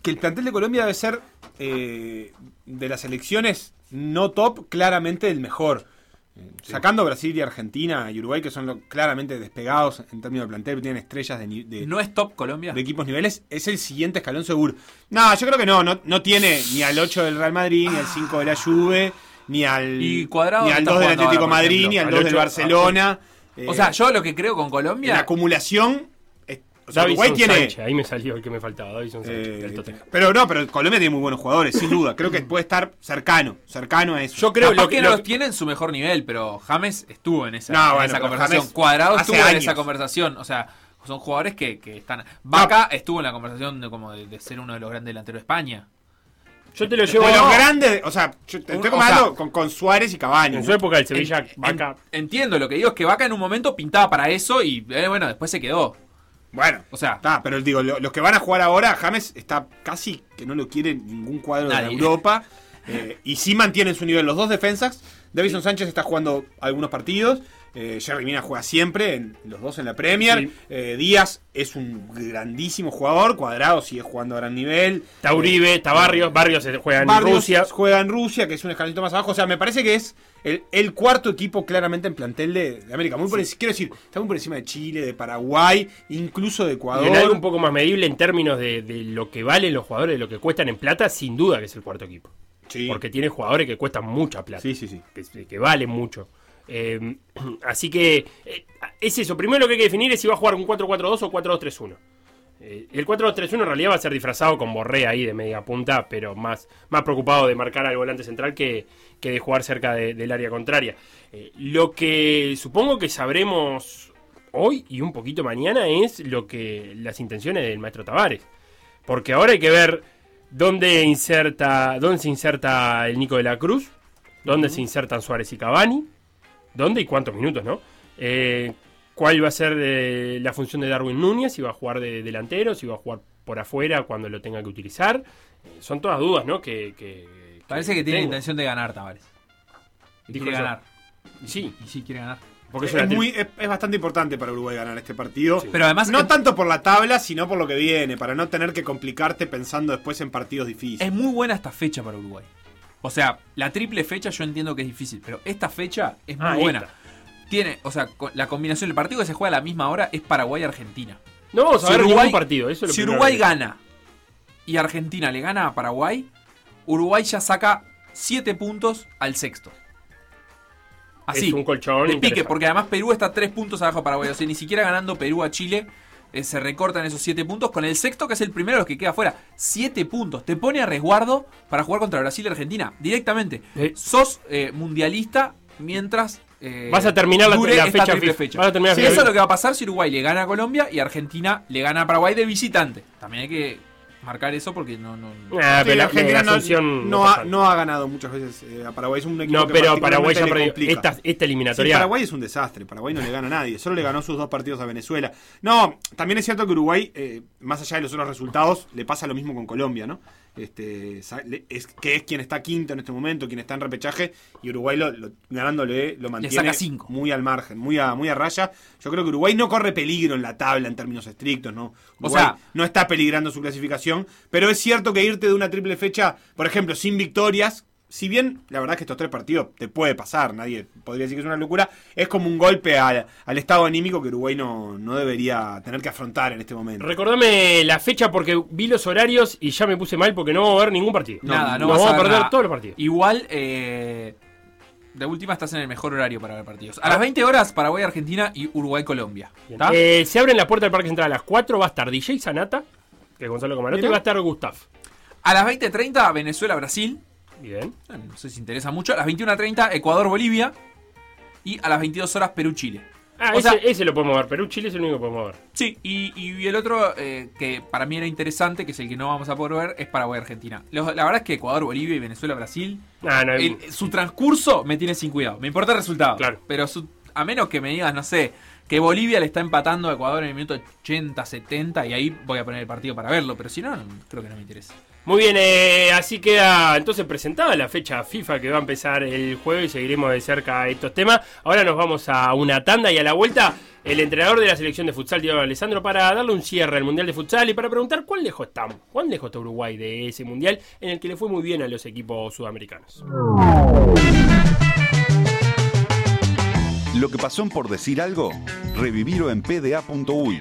que el plantel de Colombia debe ser eh, de las elecciones no top, claramente el mejor. Eh, Sacando Brasil y Argentina y Uruguay, que son lo- claramente despegados en términos de plantel, tienen estrellas de, de- ¿No es top Colombia? de equipos niveles, es el siguiente escalón seguro. No, yo creo que no, no, no tiene ni al 8 del Real Madrid, ni al 5 de la Juve, ni al, Y Cuadrado ni al está 2 del Atlético ahora, Madrid, ejemplo. ni al Al 2 del Barcelona. O Eh, sea, yo lo que creo con Colombia. la acumulación. O sea, Uruguay tiene. Sánchez, ahí me salió el que me faltaba, Davison Sánchez, eh, del Tottenham. pero no, pero Colombia tiene muy buenos jugadores, sin duda. Creo que puede estar cercano, cercano a eso. Yo creo lo que, que, no lo los tiene en su mejor nivel, pero James estuvo en esa, No, en bueno, esa conversación. James Cuadrado estuvo en esa conversación. O sea, son jugadores que, que están. Vaca estuvo en la conversación de, como de, de ser uno de los grandes delanteros de España. yo te lo llevo de los grandes, o sea, yo te Un- estoy o comparando sea, con, con Suárez y Cavani. en su época el Sevilla En- Vaca en- entiendo, lo que digo es que Vaca en un momento pintaba para eso y eh, bueno, después se quedó. Bueno, O sea, Está, pero digo, lo- los que van a jugar ahora, James está casi que no lo quiere ningún cuadro de Nadie. Europa. eh, y sí mantienen su nivel los dos defensas. Davison Sánchez está jugando algunos partidos. Eh, Jerry Mina juega siempre, en, los dos en la Premier. Sí. eh, Díaz es un grandísimo jugador. Cuadrado sigue jugando a gran nivel. está Uribe, está Barrios, Barrios se juega en Barrios Rusia. juega en Rusia, que es un escalito más abajo. O sea, me parece que es el, el cuarto equipo claramente en plantel de, de América. Muy por enci- quiero decir, está muy por encima de Chile, de Paraguay, incluso de Y Ecuador. en algo un poco más medible en términos de, de lo que valen los jugadores, de lo que cuestan en plata, sin duda que es el cuarto equipo. Sí. Porque tiene jugadores que cuestan mucha plata. Sí, sí, sí. que, que valen mucho. Eh, así que eh, es eso. Primero lo que hay que definir es si va a jugar un 4-4-2 o 4-2-3-1. Eh, el 4-2-3-1 en realidad va a ser disfrazado con Borré ahí de media punta, pero más, más preocupado de marcar al volante central que, que de jugar cerca de- del área contraria. Eh, lo que supongo que sabremos hoy y un poquito mañana es lo que las intenciones del maestro Tavares. Porque ahora hay que ver dónde inserta, dónde se inserta el Nico de la Cruz, dónde se insertan Suárez y Cavani, dónde y cuántos minutos, ¿no? Eh, ¿Cuál va a ser eh, la función de Darwin Núñez? Si va a jugar de delantero, si va a jugar por afuera cuando lo tenga que utilizar. Eh, son todas dudas, ¿no? Que, que- parece que tiene tengo. intención de ganar, Tavares. Y Dijo quiere eso. ganar. Sí, Y sí quiere ganar. porque es, muy, es, es bastante importante para Uruguay ganar este partido. Pero además no es- tanto por la tabla, sino por lo que viene, para no tener que complicarte pensando después en partidos difíciles. Es muy buena esta fecha para Uruguay. O sea, la triple fecha yo entiendo que es difícil, pero esta fecha es muy Ah, buena. esta. Tiene, o sea, la combinación del partido que se juega a la misma hora es Paraguay-Argentina. No vamos a Si ver Uruguay- ningún partido. Eso es lo Si Uruguay gana y Argentina le gana a Paraguay, Uruguay ya saca 7 puntos al sexto. Así, es un colchón. de pique, porque además Perú está 3 puntos abajo de Paraguay. O sea, ni siquiera ganando Perú a Chile eh, se recortan esos 7 puntos. Con el sexto, que es el primero de los que queda afuera. 7 puntos. Te pone a resguardo para jugar contra Brasil y Argentina. Directamente. Eh. Sos eh, mundialista mientras eh, Vas a terminar la- la fecha fecha. Vas a terminar Sí, la eso es lo que va a pasar si Uruguay le gana a Colombia y Argentina le gana a Paraguay de visitante. También hay que marcar eso porque no... no Ah, Sí, pero la- Argentina no, Asunción no pasa. ha, no ha ganado muchas veces eh, a Paraguay. Es un equipo No, que pero Paraguay ya perdió. Esta, esta Sí, eliminatoria. Paraguay es un desastre. Paraguay no le gana a nadie. Solo le ganó sus dos partidos a Venezuela. No, también es cierto que Uruguay, eh, más allá de los otros resultados, le pasa lo mismo con Colombia, ¿no? Este, es, que es quien está quinto en este momento, quien está en repechaje, y Uruguay lo, lo- ganándole lo mantiene saca cinco. muy al margen, muy a, muy a raya. Yo creo que Uruguay no corre peligro en la tabla en términos estrictos, ¿no? O Uruguay sea- no está peligrando su clasificación, pero es cierto que irte de una triple fecha, por ejemplo, sin victorias, si bien la verdad es que estos tres partidos te puede pasar, nadie podría decir que es una locura, es como un golpe al, al estado anímico que Uruguay no, no debería tener que afrontar en este momento. Recordame la fecha porque vi los horarios y ya me puse mal porque no vamos a ver ningún partido. Nada, no Nos vas vamos a perder nada. todos los partidos. Igual, eh, de última estás en el mejor horario para ver partidos. A las 20 horas, Paraguay-Argentina y Uruguay-Colombia. Eh, se abren la puerta del Parque Central a las 4. Va a estar DJ Sanata, que es Gonzalo Camarote, y va a estar Gustav. A las 20.30, Venezuela-Brasil. Bien. Eh, No sé si interesa mucho. A las 21.30, Ecuador-Bolivia. Y a las 22 horas, Perú-Chile. Ah, O ese, sea- ese lo podemos ver. Perú, Chile es el único que podemos ver. Sí, y, y el otro eh, que para mí era interesante, que es el que no vamos a poder ver, es Paraguay-Argentina. La verdad es que Ecuador, Bolivia y Venezuela-Brasil, Ah, no, el- su transcurso me tiene sin cuidado. Me importa el resultado. Claro. Pero su- a menos que me digas, no sé, que Bolivia le está empatando a Ecuador en el minuto 80, 70, y ahí voy a poner el partido para verlo. Pero si no, no- creo que no me interesa. Muy bien, eh, así queda entonces presentada la fecha FIFA que va a empezar el jueves y seguiremos de cerca estos temas. Ahora nos vamos a una tanda y a la vuelta el entrenador de la selección de futsal, Diego Alessandro, para darle un cierre al Mundial de Futsal y para preguntar cuán lejos estamos, cuán lejos está Uruguay de ese Mundial en el que le fue muy bien a los equipos sudamericanos. Lo que pasó en por decir algo, revivirlo en pda.uy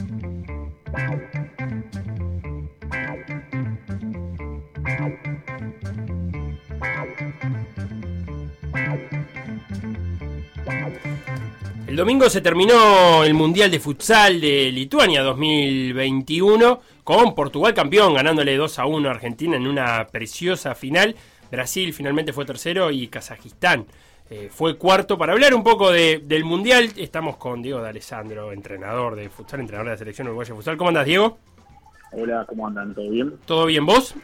El domingo se terminó el Mundial de Futsal de Lituania 2021 con Portugal campeón ganándole 2 a 1 a Argentina en una preciosa final. Brasil finalmente fue tercero y Kazajistán eh, fue cuarto. Para hablar un poco de- del Mundial estamos con Diego de Alessandro, entrenador de futsal, entrenador de la selección uruguaya de futsal. ¿Cómo andas, Diego? Hola, ¿cómo andan? ¿Todo bien? ¿Todo bien vos?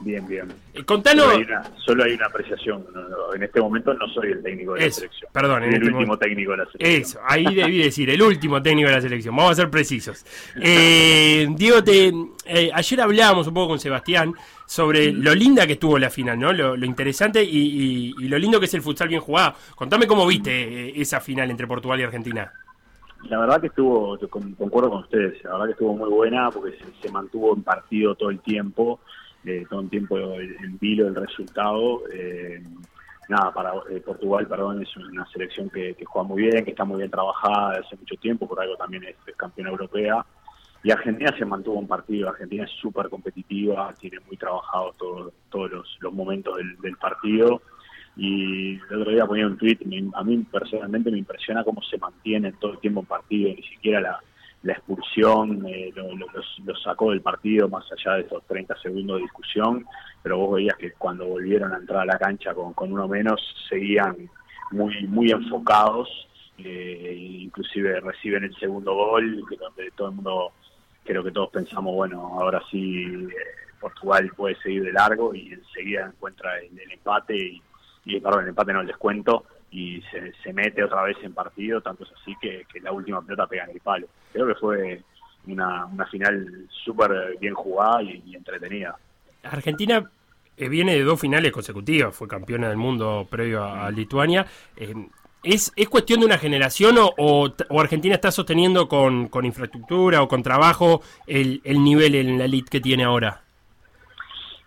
Bien, bien. Eh, contanos... Solo hay una, solo hay una apreciación. No, no, en este momento no soy el técnico de la selección. perdón, en el este último momento. técnico de la selección. Eso, ahí debí decir, el último técnico de la selección. Vamos a ser precisos. Eh, Diego, te, eh, ayer hablábamos un poco con Sebastián sobre lo linda que estuvo la final, ¿no? Lo, lo interesante y, y- y lo lindo que es el futsal bien jugado. Contame cómo viste eh, esa final entre Portugal y Argentina. La verdad que estuvo, concuerdo con ustedes, la verdad que estuvo muy buena porque se, se mantuvo en partido todo el tiempo, eh, todo el tiempo en vilo el resultado. eh, nada, para eh, Portugal, perdón, es una selección que, juega muy bien, que está muy bien trabajada hace mucho tiempo, por algo también es, es campeona europea. Y Argentina se mantuvo en partido, Argentina es súper competitiva, tiene muy trabajado todo- todos los, momentos del, del partido. Y el otro día ponía un tweet, a mí personalmente me impresiona cómo se mantiene todo el tiempo en partido, ni siquiera la, la expulsión eh, lo, lo- sacó del partido más allá de esos 30 segundos de discusión, pero vos veías que cuando volvieron a entrar a la cancha con, con uno menos seguían muy muy enfocados, eh, inclusive reciben el segundo gol, que donde todo el mundo, creo que todos pensamos, bueno, ahora sí eh, Portugal puede seguir de largo y enseguida encuentra el, el empate y, y, perdón, el empate no el descuento y se, se mete otra vez en partido, tanto es así que, que la última pelota pega en el palo. Creo que fue una, una final súper bien jugada y, y entretenida. Argentina eh, viene de dos finales consecutivas, fue campeona del mundo previo a, a Lituania. Eh, ¿es, ¿Es cuestión de una generación o, o, o Argentina está sosteniendo con, con infraestructura o con trabajo el, el nivel en la elite que tiene ahora?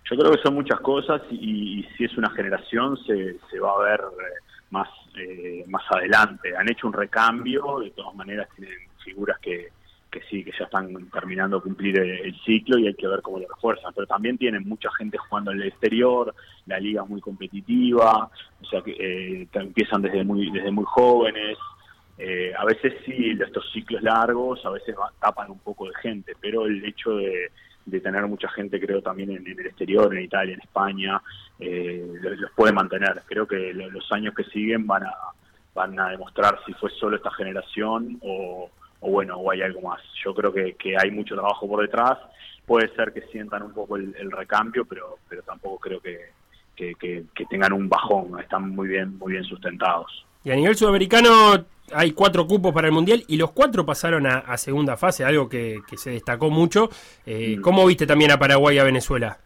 Yo creo que son muchas cosas y, y si es una generación se, se va a ver eh, más eh, más adelante. Han hecho un recambio, de todas maneras tienen figuras que, que sí, que ya están terminando de cumplir el, ciclo y hay que ver cómo lo refuerzan. Pero también tienen mucha gente jugando en el exterior, la liga es muy competitiva, o sea que eh, empiezan desde muy, desde muy jóvenes. Eh, a veces sí, estos ciclos largos, a veces tapan un poco de gente, pero el hecho de, de tener mucha gente, creo, también en, el exterior, en Italia, en España, eh, los, puede mantener. Creo que lo- los años que siguen van a, van a demostrar si fue solo esta generación o, bueno, o hay algo más. Yo creo que, que hay mucho trabajo por detrás. Puede ser que sientan un poco el, recambio, pero, pero tampoco creo que, que- que tengan un bajón. Están muy bien, muy bien sustentados. Y a nivel sudamericano hay cuatro cupos para el Mundial y los cuatro pasaron a, a segunda fase, algo que, que se destacó mucho. Eh, ¿Cómo viste también a Paraguay y a Venezuela?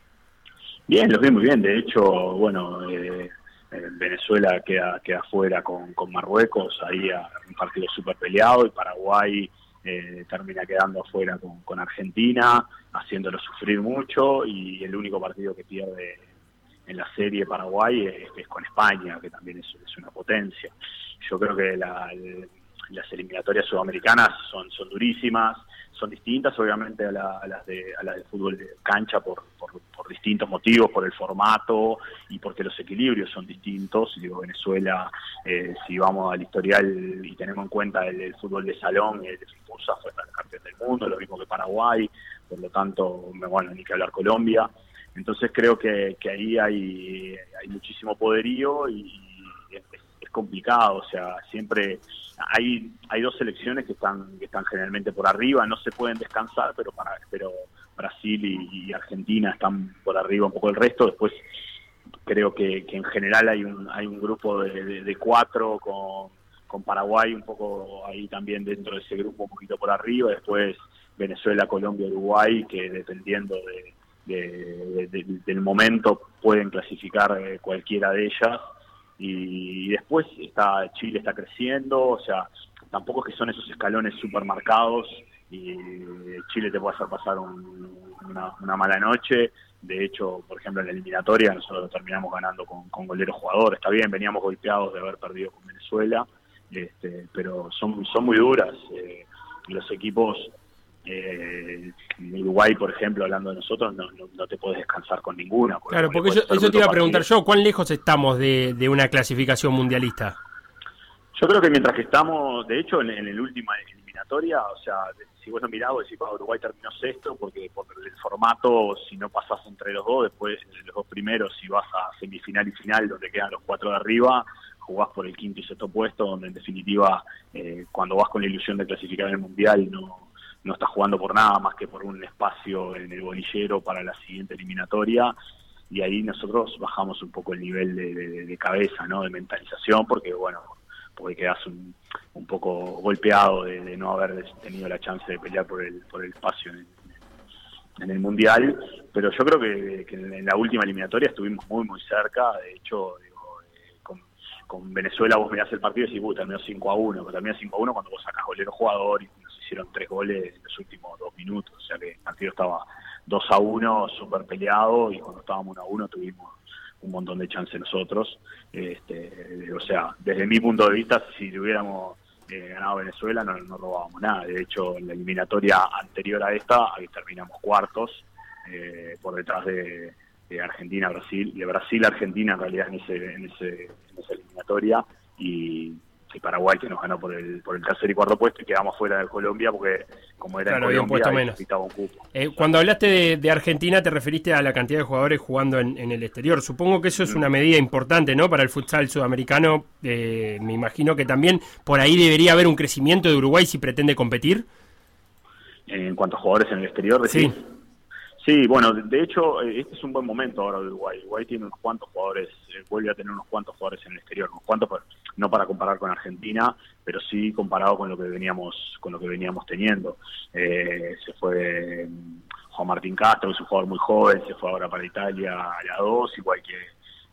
Bien, los vi muy bien. De hecho, bueno, eh, eh, Venezuela queda, queda fuera con, con Marruecos, ahí a un partido súper peleado, y Paraguay eh, termina quedando afuera con, con Argentina, haciéndolo sufrir mucho, y el único partido que pierde en la serie Paraguay es, con España, que también es, una potencia. Yo creo que la- las eliminatorias sudamericanas son, son durísimas, son distintas obviamente a, la- a las de a las de fútbol de cancha por, por, distintos motivos, por el formato y porque los equilibrios son distintos. Digo, Venezuela, eh, si vamos al historial y tenemos en cuenta el, fútbol de salón, el de Fifusa fue el campeón del mundo, lo mismo que Paraguay, por lo tanto, bueno, ni que hablar Colombia. Entonces creo que, ahí hay, muchísimo poderío y es, complicado, o sea, siempre hay hay dos selecciones que están generalmente por arriba, no se pueden descansar, pero para pero Brasil y, Argentina están por arriba un poco del resto, después creo que, que en general hay un hay un grupo de cuatro con, con Paraguay un poco ahí también dentro de ese grupo un poquito por arriba, después Venezuela, Colombia, Uruguay, que dependiendo de, de- de- del momento pueden clasificar eh, cualquiera de ellas y, después está Chile está creciendo, o sea, tampoco es que son esos escalones super marcados y Chile te puede hacer pasar un- una, una mala noche. De hecho, por ejemplo, en la eliminatoria nosotros terminamos ganando con, con goleros jugadores. Está bien, veníamos golpeados de haber perdido con Venezuela, este, pero son, son muy duras. eh, los equipos, eh, en Uruguay, por ejemplo, hablando de nosotros, no, no, no te puedes descansar con ninguna. Claro, porque yo- eso te iba a preguntar yo, ¿cuán lejos estamos de, de una clasificación mundialista? Yo creo que mientras que estamos, de hecho, en, en el última eliminatoria, o sea, si vos no mirás, vos decís, "Ah, Uruguay terminó sexto, porque por el formato, si no pasás entre los dos, después de los dos primeros, si vas a semifinal y final, donde quedan los cuatro de arriba, jugás por el quinto y sexto puesto, donde en definitiva, eh, cuando vas con la ilusión de clasificar en el Mundial, no, no estás jugando por nada más que por un espacio en el bolillero para la siguiente eliminatoria. Y ahí nosotros bajamos un poco el nivel de, de- cabeza, ¿no? De mentalización, porque bueno, porque quedas un, un poco golpeado de, no haber tenido la chance de pelear por el, por el espacio en, en el mundial, pero yo creo que, en la última eliminatoria estuvimos muy muy cerca, de hecho, digo, eh, con, con Venezuela vos mirás el partido y decís, "Uh, terminó 5 a 1, pero terminó 5 a 1 cuando vos sacás golero jugador y nos hicieron tres goles en los últimos dos minutos, o sea que el partido estaba 2 a 1, súper peleado, y cuando estábamos 1 a 1 tuvimos un montón de chance nosotros. Este, o sea, desde mi punto de vista, si hubiéramos eh, ganado Venezuela, no, no robábamos nada. De hecho, en la eliminatoria anterior a esta, ahí terminamos cuartos, eh, por detrás de, de Argentina, Brasil, de Brasil, Argentina en realidad en, ese, en, ese, en esa eliminatoria, y, y Paraguay que nos ganó por el, por el tercer y cuarto puesto y quedamos fuera de Colombia porque como era Claro, en Colombia puesto menos. un cupo. Eh, cuando hablaste de, de Argentina, te referiste a la cantidad de jugadores jugando en, en el exterior. Supongo que eso es una medida importante, ¿no? Para el futsal sudamericano. Eh, me imagino que también por ahí debería haber un crecimiento de Uruguay si pretende competir. En cuanto a jugadores en el exterior, decís. Sí, bueno, de hecho, eh, este es un buen momento ahora de Uruguay. Uruguay tiene unos cuantos jugadores, eh, vuelve a tener unos cuantos jugadores en el exterior, unos cuantos, no para comparar con Argentina, pero sí comparado con lo que veníamos, con lo que veníamos teniendo. Eh, se fue mm, Juan Martín Castro, que es un jugador muy joven, se fue ahora para Italia a la 2, igual que,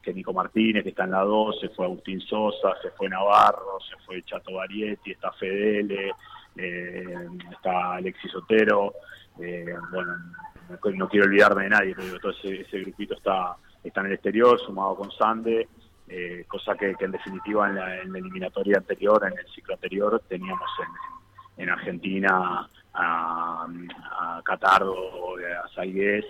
que Nico Martínez, que está en la 2, se fue Agustín Sosa, se fue Navarro, se fue Chato Barietti, está Fedele, eh, está Alexis Otero, eh, bueno, no, quiero olvidarme de nadie, pero todo ese, ese grupito está, está en el exterior, sumado con Sande, eh, cosa que, en definitiva en la, en la eliminatoria anterior, en el ciclo anterior, teníamos en, en Argentina a a, Catardo, a Saigués,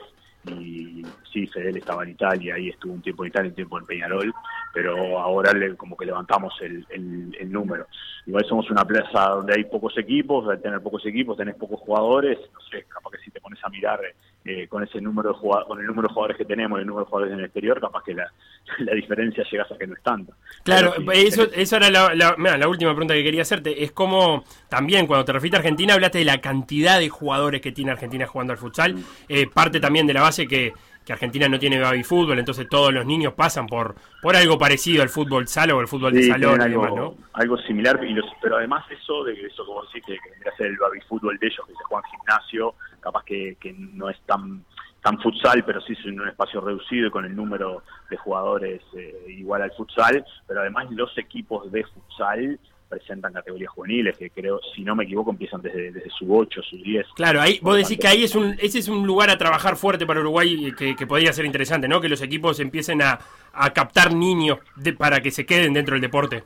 y sí, Fedel estaba en Italia y estuvo un tiempo en Italia, un tiempo en Peñarol, pero ahora le, como que levantamos el, el, el número. Igual somos una plaza donde hay pocos equipos, al tener pocos equipos tenés pocos jugadores, no sé, capaz que si te pones a mirar eh, con ese número de jugadores, con el número de jugadores que tenemos, el número de jugadores en el exterior, capaz que la, la diferencia llegas a que no es tanta. Claro, Pero sí, eso, tenés- esa era la, la- mirá, la última pregunta que quería hacerte. Es como, también cuando te refieres a Argentina, hablaste de la cantidad de jugadores que tiene Argentina jugando al futsal. Eh, parte también de la base que, que Argentina no tiene baby fútbol, entonces todos los niños pasan por, por algo parecido al fútbol sala o el fútbol de salón y algo, demás, ¿no? algo similar, y los- pero además eso de eso que vos decís, que, que vendría a ser el baby fútbol de ellos, que se juega en gimnasio, capaz que, que no es tan tan futsal, pero sí es en un espacio reducido y con el número de jugadores eh, igual al futsal, pero además los equipos de futsal presentan categorías juveniles, que creo, si no me equivoco, empiezan desde, desde su 8, su 10. Claro, ahí vos decís que ahí es un, ese es un lugar a trabajar fuerte para Uruguay y que, que podría ser interesante, ¿no? Que los equipos empiecen a, a captar niños de- para que se queden dentro del deporte.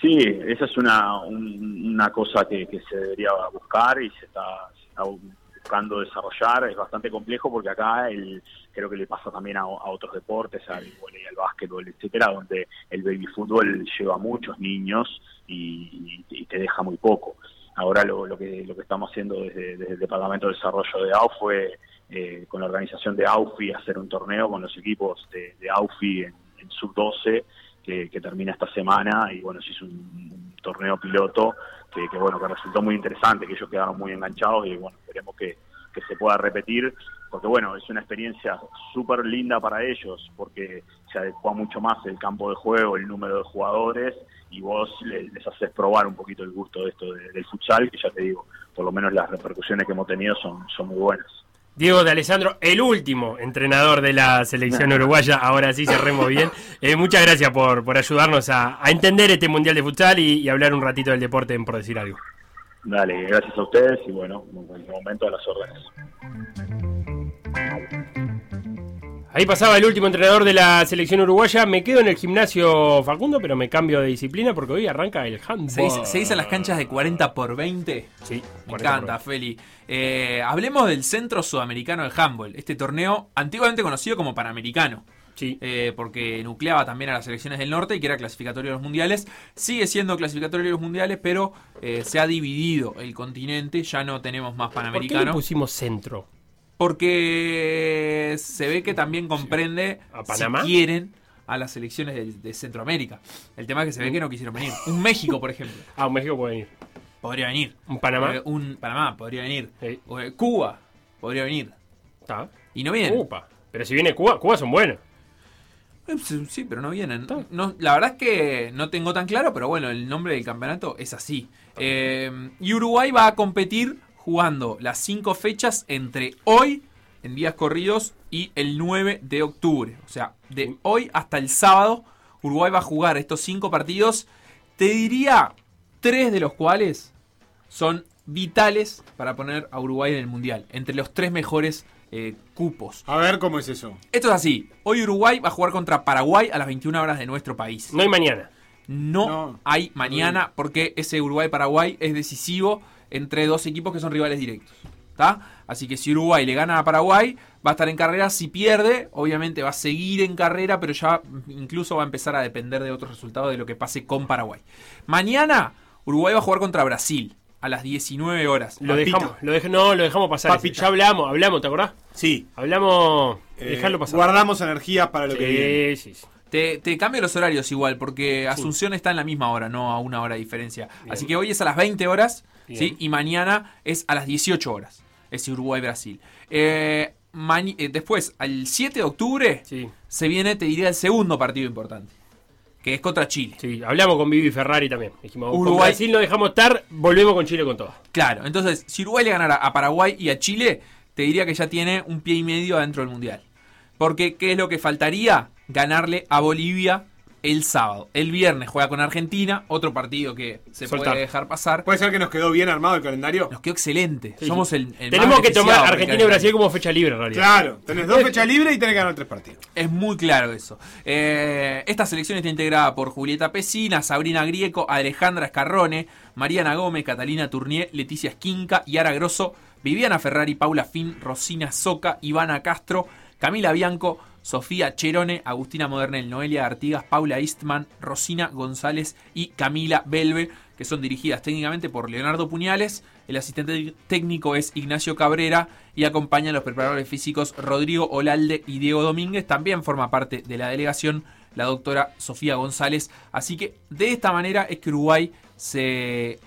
Sí, esa es una, un- una cosa que, que se debería buscar y se está, se está buscando desarrollar. Es bastante complejo porque acá el, creo que le pasa también a, otros deportes, al al básquetbol, etcétera, donde el baby fútbol lleva muchos niños y, te deja muy poco. Ahora lo, lo que lo que estamos haciendo desde, desde el Departamento de Desarrollo de AUF fue eh, con la organización de AUFI hacer un torneo con los equipos de, de AUFI en, en sub-12 que, que termina esta semana y bueno, se hizo un, un torneo piloto que, que, bueno, que resultó muy interesante, que ellos quedaron muy enganchados y bueno, esperemos que, que se pueda repetir, porque bueno, es una experiencia súper linda para ellos, porque se adecua mucho más el campo de juego, el número de jugadores y vos le- les, haces probar un poquito el gusto de esto de- del futsal, que ya te digo, por lo menos las repercusiones que hemos tenido son, son muy buenas. Diego de Alessandro, el último entrenador de la selección uruguaya, ahora sí cerremos bien. Eh, muchas gracias por, por ayudarnos a, a entender este Mundial de Futsal y, y hablar un ratito del deporte, en por decir algo. Dale, gracias a ustedes y bueno, en cualquier momento a las órdenes. Ahí pasaba el último entrenador de la selección uruguaya. Me quedo en el gimnasio Facundo, pero me cambio de disciplina porque hoy arranca el handball. ¿Se dice, se dicen las canchas de 40 por 20? Sí, Me 40 encanta, Feli. Eh, hablemos del Centro Sudamericano del Handball. Este torneo antiguamente conocido como Panamericano. Sí. Eh, porque nucleaba también a las selecciones del norte y que era clasificatorio de los mundiales. Sigue siendo clasificatorio de los mundiales, pero eh, se ha dividido el continente. Ya no tenemos más ¿Por qué le pusimos centro? Porque se ve que también comprende, ¿A Panamá? si quieren, a las selecciones de, de Centroamérica. El tema es que se ve que no quisieron venir. Un México, por ejemplo, Ah, un México puede venir. podría venir. ¿Un Panamá? Eh, un Panamá podría venir. Sí. Cuba podría venir. Está. Y no vienen. Upa. Pero si viene Cuba, Cuba son buenos. Eh, Sí, sí, pero no vienen. No, la verdad es que no tengo tan claro, pero bueno, el nombre del campeonato es así. Eh, y Uruguay va a competir jugando las cinco fechas entre hoy, en días corridos, y el 9 de octubre. O sea, de hoy hasta el sábado, Uruguay va a jugar estos cinco partidos. Te diría tres de los cuales son vitales para poner a Uruguay en el Mundial. Entre los tres mejores eh, cupos. A ver cómo es eso. Esto es así. Hoy Uruguay va a jugar contra Paraguay a las 21 horas de nuestro país. No hay mañana. No, No. hay mañana porque ese Uruguay-Paraguay es decisivo entre dos equipos que son rivales directos. ¿Está? Así que si Uruguay le gana a Paraguay, va a estar en carrera. Si pierde, obviamente va a seguir en carrera, pero ya incluso va a empezar a depender de otros resultados de lo que pase con Paraguay. Mañana, Uruguay va a jugar contra Brasil a las 19 horas. Lo Papito. dejamos, lo dej- no, lo dejamos pasar. Ya hablamos, hablamos, ¿te acordás? Sí. Hablamos. eh, dejarlo pasar. Guardamos energías para lo que viene. Sí, sí, sí. Te, te cambio los horarios igual, porque Asunción está en la misma hora, no a una hora de diferencia. Así que hoy es a las 20 horas. ¿sí? Y mañana es a las 18 horas. Es Uruguay-Brasil. Eh, eh, después, al 7 de octubre, Sí. se viene, te diría, el segundo partido importante. Que es contra Chile. Sí, hablamos con Vivi Ferrari también. Dijimos, Uruguay- Brasil no dejamos estar, volvemos con Chile con todo. Claro, entonces, si Uruguay le ganara a Paraguay y a Chile, te diría que ya tiene un pie y medio adentro del Mundial. Porque, ¿qué es lo que faltaría? Ganarle a Bolivia el sábado. El viernes juega con Argentina, otro partido que se Soltar. puede dejar pasar. ¿Puede ser que nos quedó bien armado el calendario? Nos quedó excelente. Sí, Somos el, el Tenemos más que tomar Argentina y. Brasil como fecha libre en realidad. Claro, tenés dos fechas libres y tenés que ganar tres partidos. Es muy claro eso. Eh, esta selección está integrada por Julieta Pesina, Sabrina Grieco, Alejandra Escarrone, Mariana Gómez, Catalina Tournier, Leticia Esquinca, Yara Grosso, Viviana Ferrari, Paula Fin, Rosina Soca, Ivana Castro, Camila Bianco, Sofía Cherone, Agustina Modernel, Noelia Artigas, Paula Eastman, Rosina González y Camila Belve, que son dirigidas técnicamente por Leonardo Puñales. El asistente técnico es Ignacio Cabrera y acompañan los preparadores físicos Rodrigo Olalde y Diego Domínguez. También forma parte de la delegación la doctora Sofía González. Así que de esta manera es que Uruguay se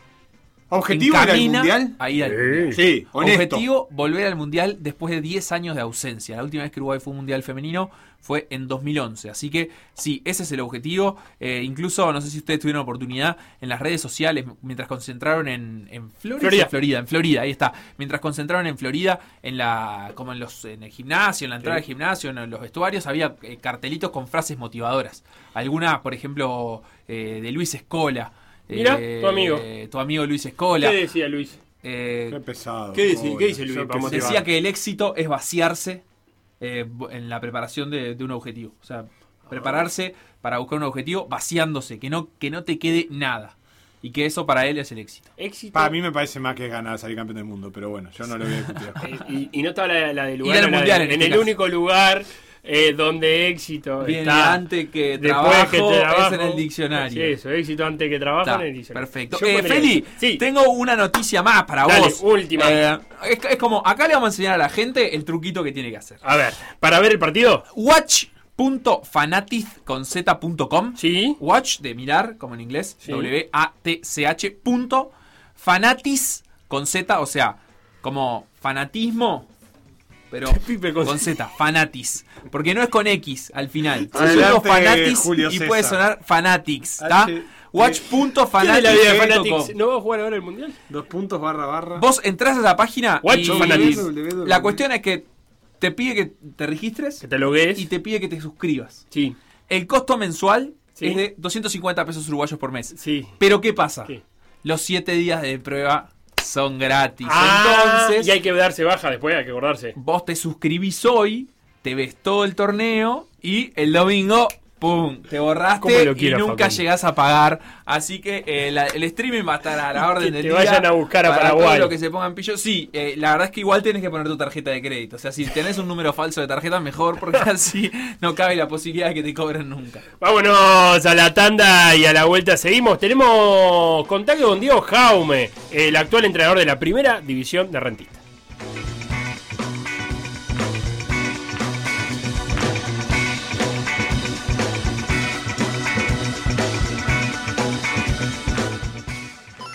¿Objetivo era el encamina mundial? a ir al Sí. mundial. Sí, honesto. Objetivo, volver al Mundial después de 10 años de ausencia. La última vez que Uruguay fue un Mundial femenino fue en 2011. Así que sí, ese es el objetivo. Eh, incluso, no sé si ustedes tuvieron oportunidad en las redes sociales, mientras concentraron en, en Florida, Florida. Florida, en Florida, ahí está. Mientras concentraron en Florida, en la como en los en el gimnasio, en la entrada Sí. del gimnasio, en los vestuarios, había eh, cartelitos con frases motivadoras. Alguna, por ejemplo, eh, de Luis Escola. Mira, eh, tu amigo. Tu amigo Luis Escola. ¿Qué decía Luis? Eh, Qué pesado. ¿Qué dice- qué dice Luis para decía que el éxito es vaciarse eh, en la preparación de, de un objetivo. O sea, prepararse para buscar un objetivo vaciándose, que no, que no te quede nada. Y que eso para él es el éxito. Éxito. Para mí me parece más que ganar salir campeón del mundo, pero bueno, yo no lo voy a discutir. Eh, y, y no estaba la, la de lugar. De- en en este el caso. único lugar eh, donde éxito Viene está. antes que trabajo, que trabajo. es en el diccionario. Sí, eso, éxito antes que trabajo Está, en el diccionario. perfecto. Eh, Feli, sí. tengo una noticia más para Dale, vos. última. Eh, es, es como, acá le vamos a enseñar a la gente el truquito que tiene que hacer. A ver, para ver el partido. Watch.fanatiz con z.com. Sí. Watch de mirar, como en inglés. Sí. W-A-T-C-H. punto Fanatis con Z, o sea, como fanatismo, pero Pipe con con Z, fanatis. Porque no es con X al final. Si Adelante, fanatis Julio y puede sonar fanatics, ¿está? H- Watch.fanatiz. ¿Quién es la vida de Fanatics? ¿No va a jugar ahora el mundial? Dos puntos barra barra. Vos entras a esa página Watch y Fanatics. la cuestión es que te pide que te registres Que te logues. y te pide que te suscribas. Sí, El costo mensual Sí. es de 250 pesos uruguayos por mes. sí. Pero ¿qué pasa? ¿Qué? Los 7 días de prueba son gratis. Ah, Entonces, y hay que darse baja después, hay que acordarse. vos te suscribís hoy, te ves todo el torneo y el domingo, ¡pum! Te ¿Cómo borraste lo y nunca Facundo? llegás a pagar. Así que eh, la- el streaming va a estar a la orden Que del te día. vayan a buscar a para Paraguay. todo lo que se pongan pillo. Sí, eh, la verdad es que igual tenés que poner tu tarjeta de crédito. O sea, si tenés un número falso de tarjeta, mejor, porque así no cabe la posibilidad de que te cobren nunca. Vámonos a la tanda y a la vuelta seguimos. Tenemos contacto con Diego Jaume, el actual entrenador de la primera división de Rentista.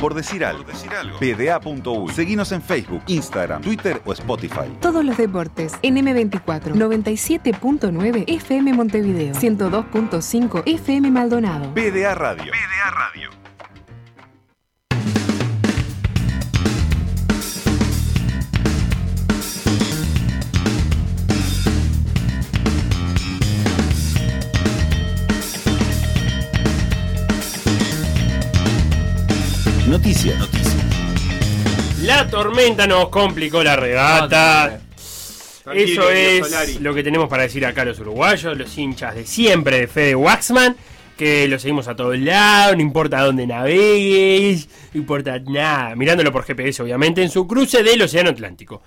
Por decir algo. PDA.uy. Seguinos en Facebook, Instagram, Twitter o Spotify. Todos los deportes en M24 97.9 FM Montevideo 102.5 FM Maldonado. PDA Radio. PDA Radio. Noticias. La tormenta nos complicó la regata. Tranquilo, Eso es lo que tenemos para decir acá los uruguayos, los hinchas de siempre de Fede Waxman, que lo seguimos a todos lados, no importa dónde navegues, no importa nada, mirándolo por GPS obviamente, en su cruce del Océano Atlántico.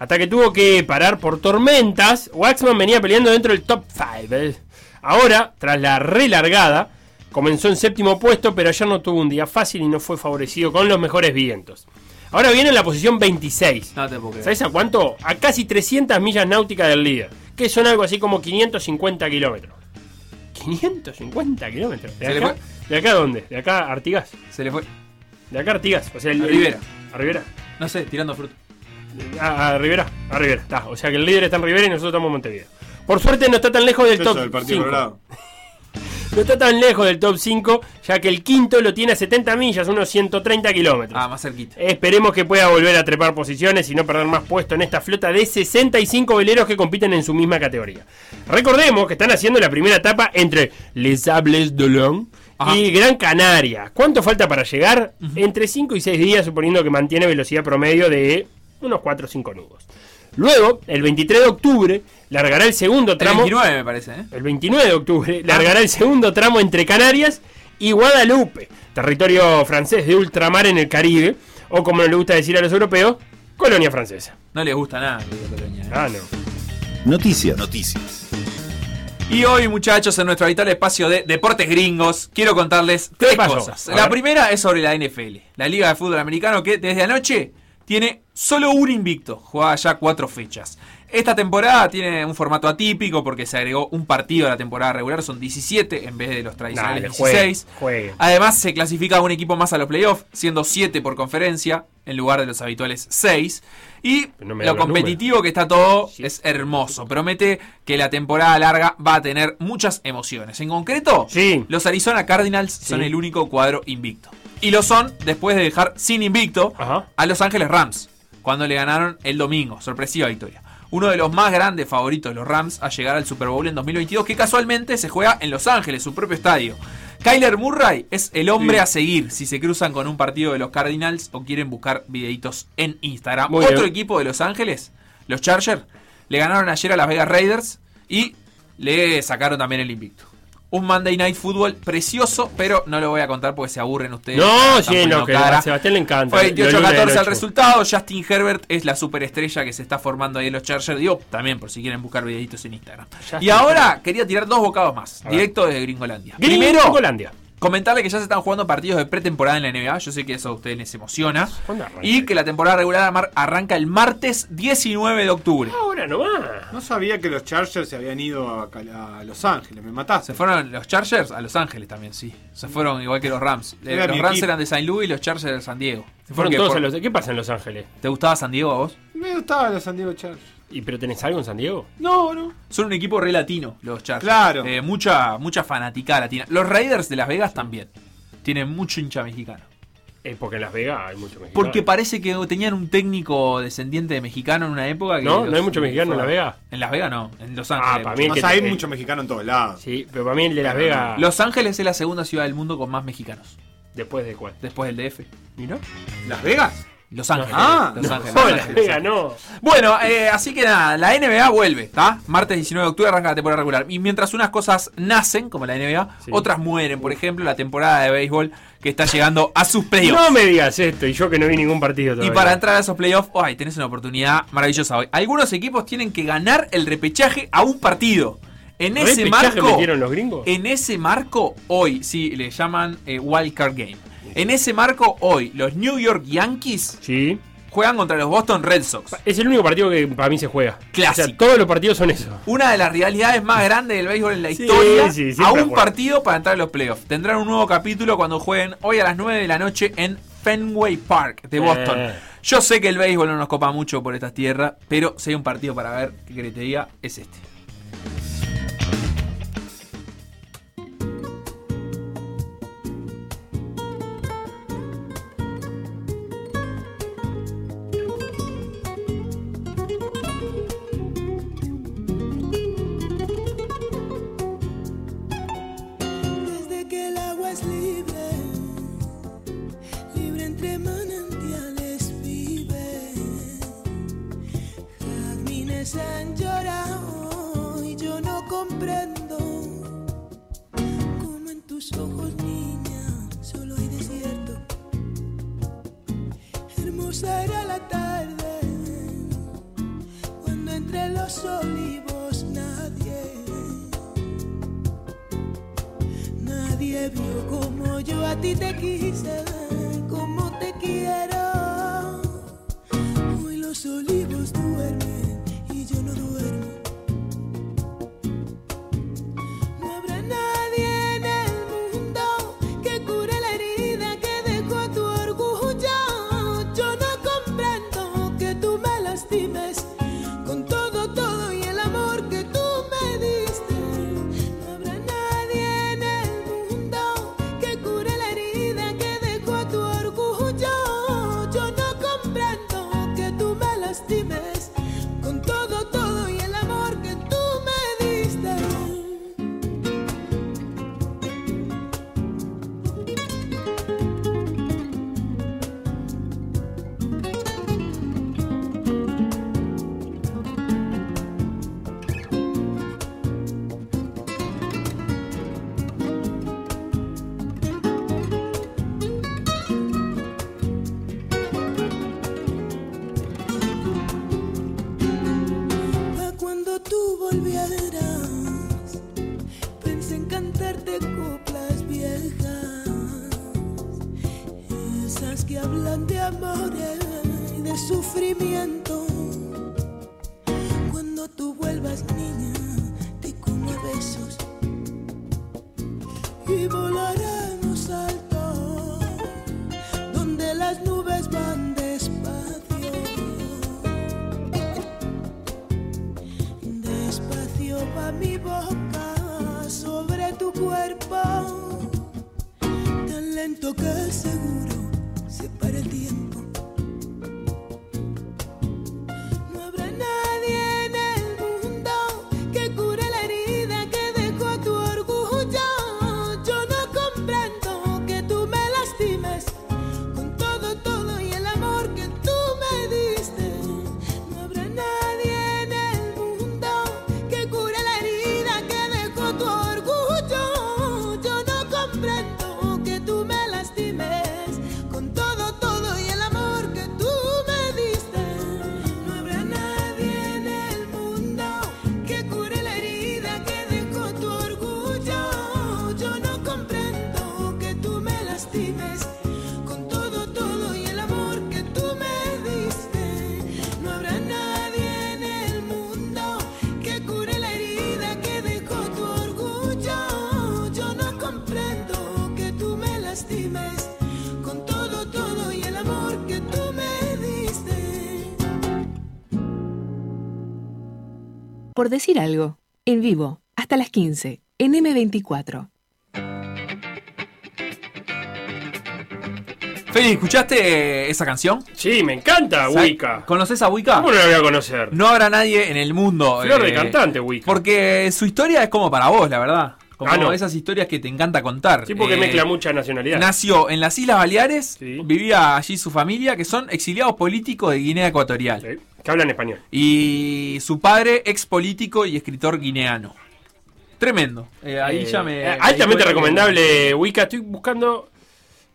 Hasta que tuvo que parar por tormentas, Waxman venía peleando dentro del top 5. Ahora, tras la relargada, comenzó en séptimo puesto, pero ayer no tuvo un día fácil y no fue favorecido con los mejores vientos. Ahora viene en la posición 26. No te puedo creer. ¿Sabes a cuánto? A casi 300 millas náuticas del líder. Que son algo así como 550 kilómetros. 550 kilómetros. ¿De Se le acá? ¿De acá a dónde? ¿De acá a Artigas? Se le fue. De acá a Artigas. O sea, el, A Rivera. ¿A Rivera? No sé, tirando fruta. A, a Rivera, a Rivera, está. O sea que el líder está en Rivera y nosotros estamos en Montevideo. Por suerte no está tan lejos del Eso top del Partido 5. No está tan lejos del top 5, ya que el quinto lo tiene a 70 millas, unos 130 kilómetros. Ah, más cerquita. Esperemos que pueda volver a trepar posiciones y no perder más puesto en esta flota de 65 veleros que compiten en su misma categoría. Recordemos que están haciendo la primera etapa entre Les Sables d'Olonne y Gran Canaria. ¿Cuánto falta para llegar? Entre 5 y 6 días, suponiendo que mantiene velocidad promedio de unos 4 o 5 nudos. Luego, el 23 de octubre, largará el segundo El tramo. 29 me parece, ¿eh? El 29 de octubre largará el segundo tramo entre Canarias y Guadalupe, territorio francés de ultramar en el Caribe, o como le gusta decir a los europeos, colonia francesa. No les gusta nada. Colonia, ¿eh? Ah, no. Noticias. Noticias. Y hoy, muchachos, en nuestro habitual espacio de deportes gringos, quiero contarles tres pasó? cosas. La primera es sobre la NFL, la Liga de Fútbol Americano, que desde anoche tiene solo un invicto, juega ya cuatro fechas. Esta temporada tiene un formato atípico porque se agregó un partido a la temporada regular, son 17 en vez de los tradicionales Dale, juegue, 16. juegue. Además, se clasifica un equipo más a los playoffs, siendo 7 por conferencia, en lugar de los habituales 6. Y No lo competitivo que está todo es hermoso. Promete que la temporada larga va a tener muchas emociones. En concreto, Sí. los Arizona Cardinals son el único cuadro invicto. Y lo son después de dejar sin invicto Ajá. a Los Ángeles Rams, cuando le ganaron el domingo. Sorpresiva victoria. Uno de los más grandes favoritos de los Rams a llegar al Super Bowl en 2022, que casualmente se juega en Los Ángeles, su propio estadio. Kyler Murray es el hombre Sí. a seguir si se cruzan con un partido de los Cardinals o quieren buscar videitos en Instagram. Muy Otro bien. equipo de Los Ángeles, los Chargers, le ganaron ayer a Las Vegas Raiders y le sacaron también el invicto. Un Monday Night Football precioso, pero no lo voy a contar porque se aburren ustedes. No, sí, no, que cara. a Sebastián le encanta. Fue Los lunes 28-14 del al resultado. Justin Herbert es la superestrella que se está formando ahí en los Chargers. Digo, también por si quieren buscar videitos en Instagram. Justin y ahora quería tirar dos bocados más, directo desde Gringolandia. Primero, Gringolandia. Comentarle que ya se están jugando partidos de pretemporada en la NBA. Yo sé que eso a ustedes les emociona. Y que la temporada regular arranca el martes 19 de octubre. Ahora nomás. No sabía que los Chargers se habían ido a, Los Ángeles, me mataste. Se fueron los Chargers a Los Ángeles también, sí. Se fueron igual que los Rams. Eh, Era los Rams equipo. eran de San Luis y los Chargers de San Diego. Se fueron todos por- a los. ¿Qué pasa en Los Ángeles? ¿Te gustaba San Diego a vos? Me gustaban los San Diego Chargers. ¿Y pero tenés algo en San Diego? No, no. Son un equipo re latino, los Chargers. Claro. Eh, mucha, mucha fanaticada latina. Los Raiders de Las Vegas también. Tienen mucho hincha mexicano. Eh, porque en Las Vegas hay mucho mexicano. Porque parece que tenían un técnico descendiente de mexicano en una época. Que ¿No? los- ¿No hay mucho mexicano en Las Vegas? En Las Vegas no, en Los Ah, Ángeles. para mí O que sea, hay te- mucho mexicano en todos lados. Sí, pero para mí el de Las Vegas. Los Ángeles es la segunda ciudad del mundo con más mexicanos. Después de cuál. Después del DF. ¿Mira? ¿Las Vegas? Los Ángeles. Ah, Los no, Ángeles. No, Los Las Ángeles. Vegas no. Bueno, eh, así que nada, la NBA vuelve, ¿está? Martes 19 de octubre arranca la temporada regular. Y mientras unas cosas nacen, como la NBA, Sí. otras mueren. Por ejemplo, la temporada de béisbol que está llegando a sus playoffs. No me digas esto, y yo que no vi ningún partido Y todavía. para entrar a esos playoffs, ay, tenés una oportunidad maravillosa hoy. Algunos equipos tienen que ganar el repechaje a un partido. En ese ¿Repechaje marco, los gringos? en ese marco, hoy, sí, le llaman eh, Wild Card Game. En ese marco, hoy, los New York Yankees Sí. juegan contra los Boston Red Sox. Es el único partido que para mí se juega. Clásico. O sea, todos los partidos son eso. Una de las rivalidades más grandes del béisbol en la Sí, historia. sí, a siempre un partido para entrar a los playoffs. Tendrán un nuevo capítulo cuando jueguen hoy a las 9 de la noche en Fenway Park de Boston. Eh. Yo sé que el béisbol no nos copa mucho por estas tierras, pero si hay un partido para ver, que te diga, es este. Mi boca sobre tu cuerpo, tan lento que seguro Por decir algo, en vivo, hasta las 15, en M24. Feli, ¿escuchaste esa canción? Sí, me encanta ¿Sabes- Wicca. ¿Conoces a Wicca? ¿Cómo no la voy a conocer? No habrá nadie en el mundo. Flor de eh, cantante, Wicca. Porque su historia es como para vos, la verdad. Como Ah, no. esas historias que te encanta contar. Sí, porque Eh, mezcla mucha nacionalidad. Nació en las Islas Baleares, Sí. vivía allí su familia, que son exiliados políticos de Guinea Ecuatorial. Sí, Que hablan español. Y su padre, ex político y escritor guineano. Tremendo. Eh, ahí Eh, ya me. eh, me altamente cuenta que- recomendable, Wicca. Estoy buscando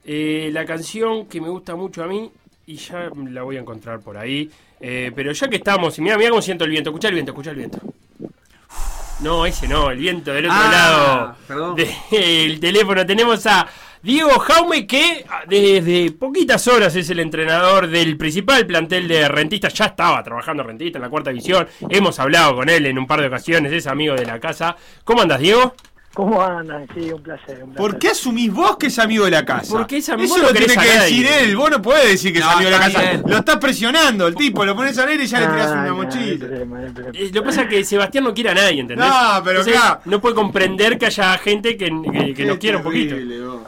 eh, la canción que me gusta mucho a mí y ya la voy a encontrar por ahí. Pero ya que estamos, y mira, mira cómo siento el viento. Escucha el viento, escucha el viento. No, ese no, el viento del otro Ah, lado perdón. del teléfono. Tenemos a Diego Jaume, que ah, desde poquitas horas es el entrenador del principal plantel de Rentistas. Ya estaba trabajando Rentista en la cuarta división. Hemos hablado con él en un par de ocasiones, es amigo de la casa. ¿Cómo andas, Diego? ¿Cómo andan? Sí, un placer. Un placer. ¿Por qué asumís vos que es amigo de la casa? Porque es amigo- Eso no lo tiene que a decir él. Vos no podés decir que es No, amigo de la casa. bien. Lo estás presionando el tipo, lo pones al aire y ya le tirás una no, no mochila. problema, no hay problema. Eh, Lo que pasa es que Sebastián no quiere a nadie, ¿entendés? No, pero Entonces, claro. No puede comprender que haya gente que, que, que nos Qué quiera un poquito. vos.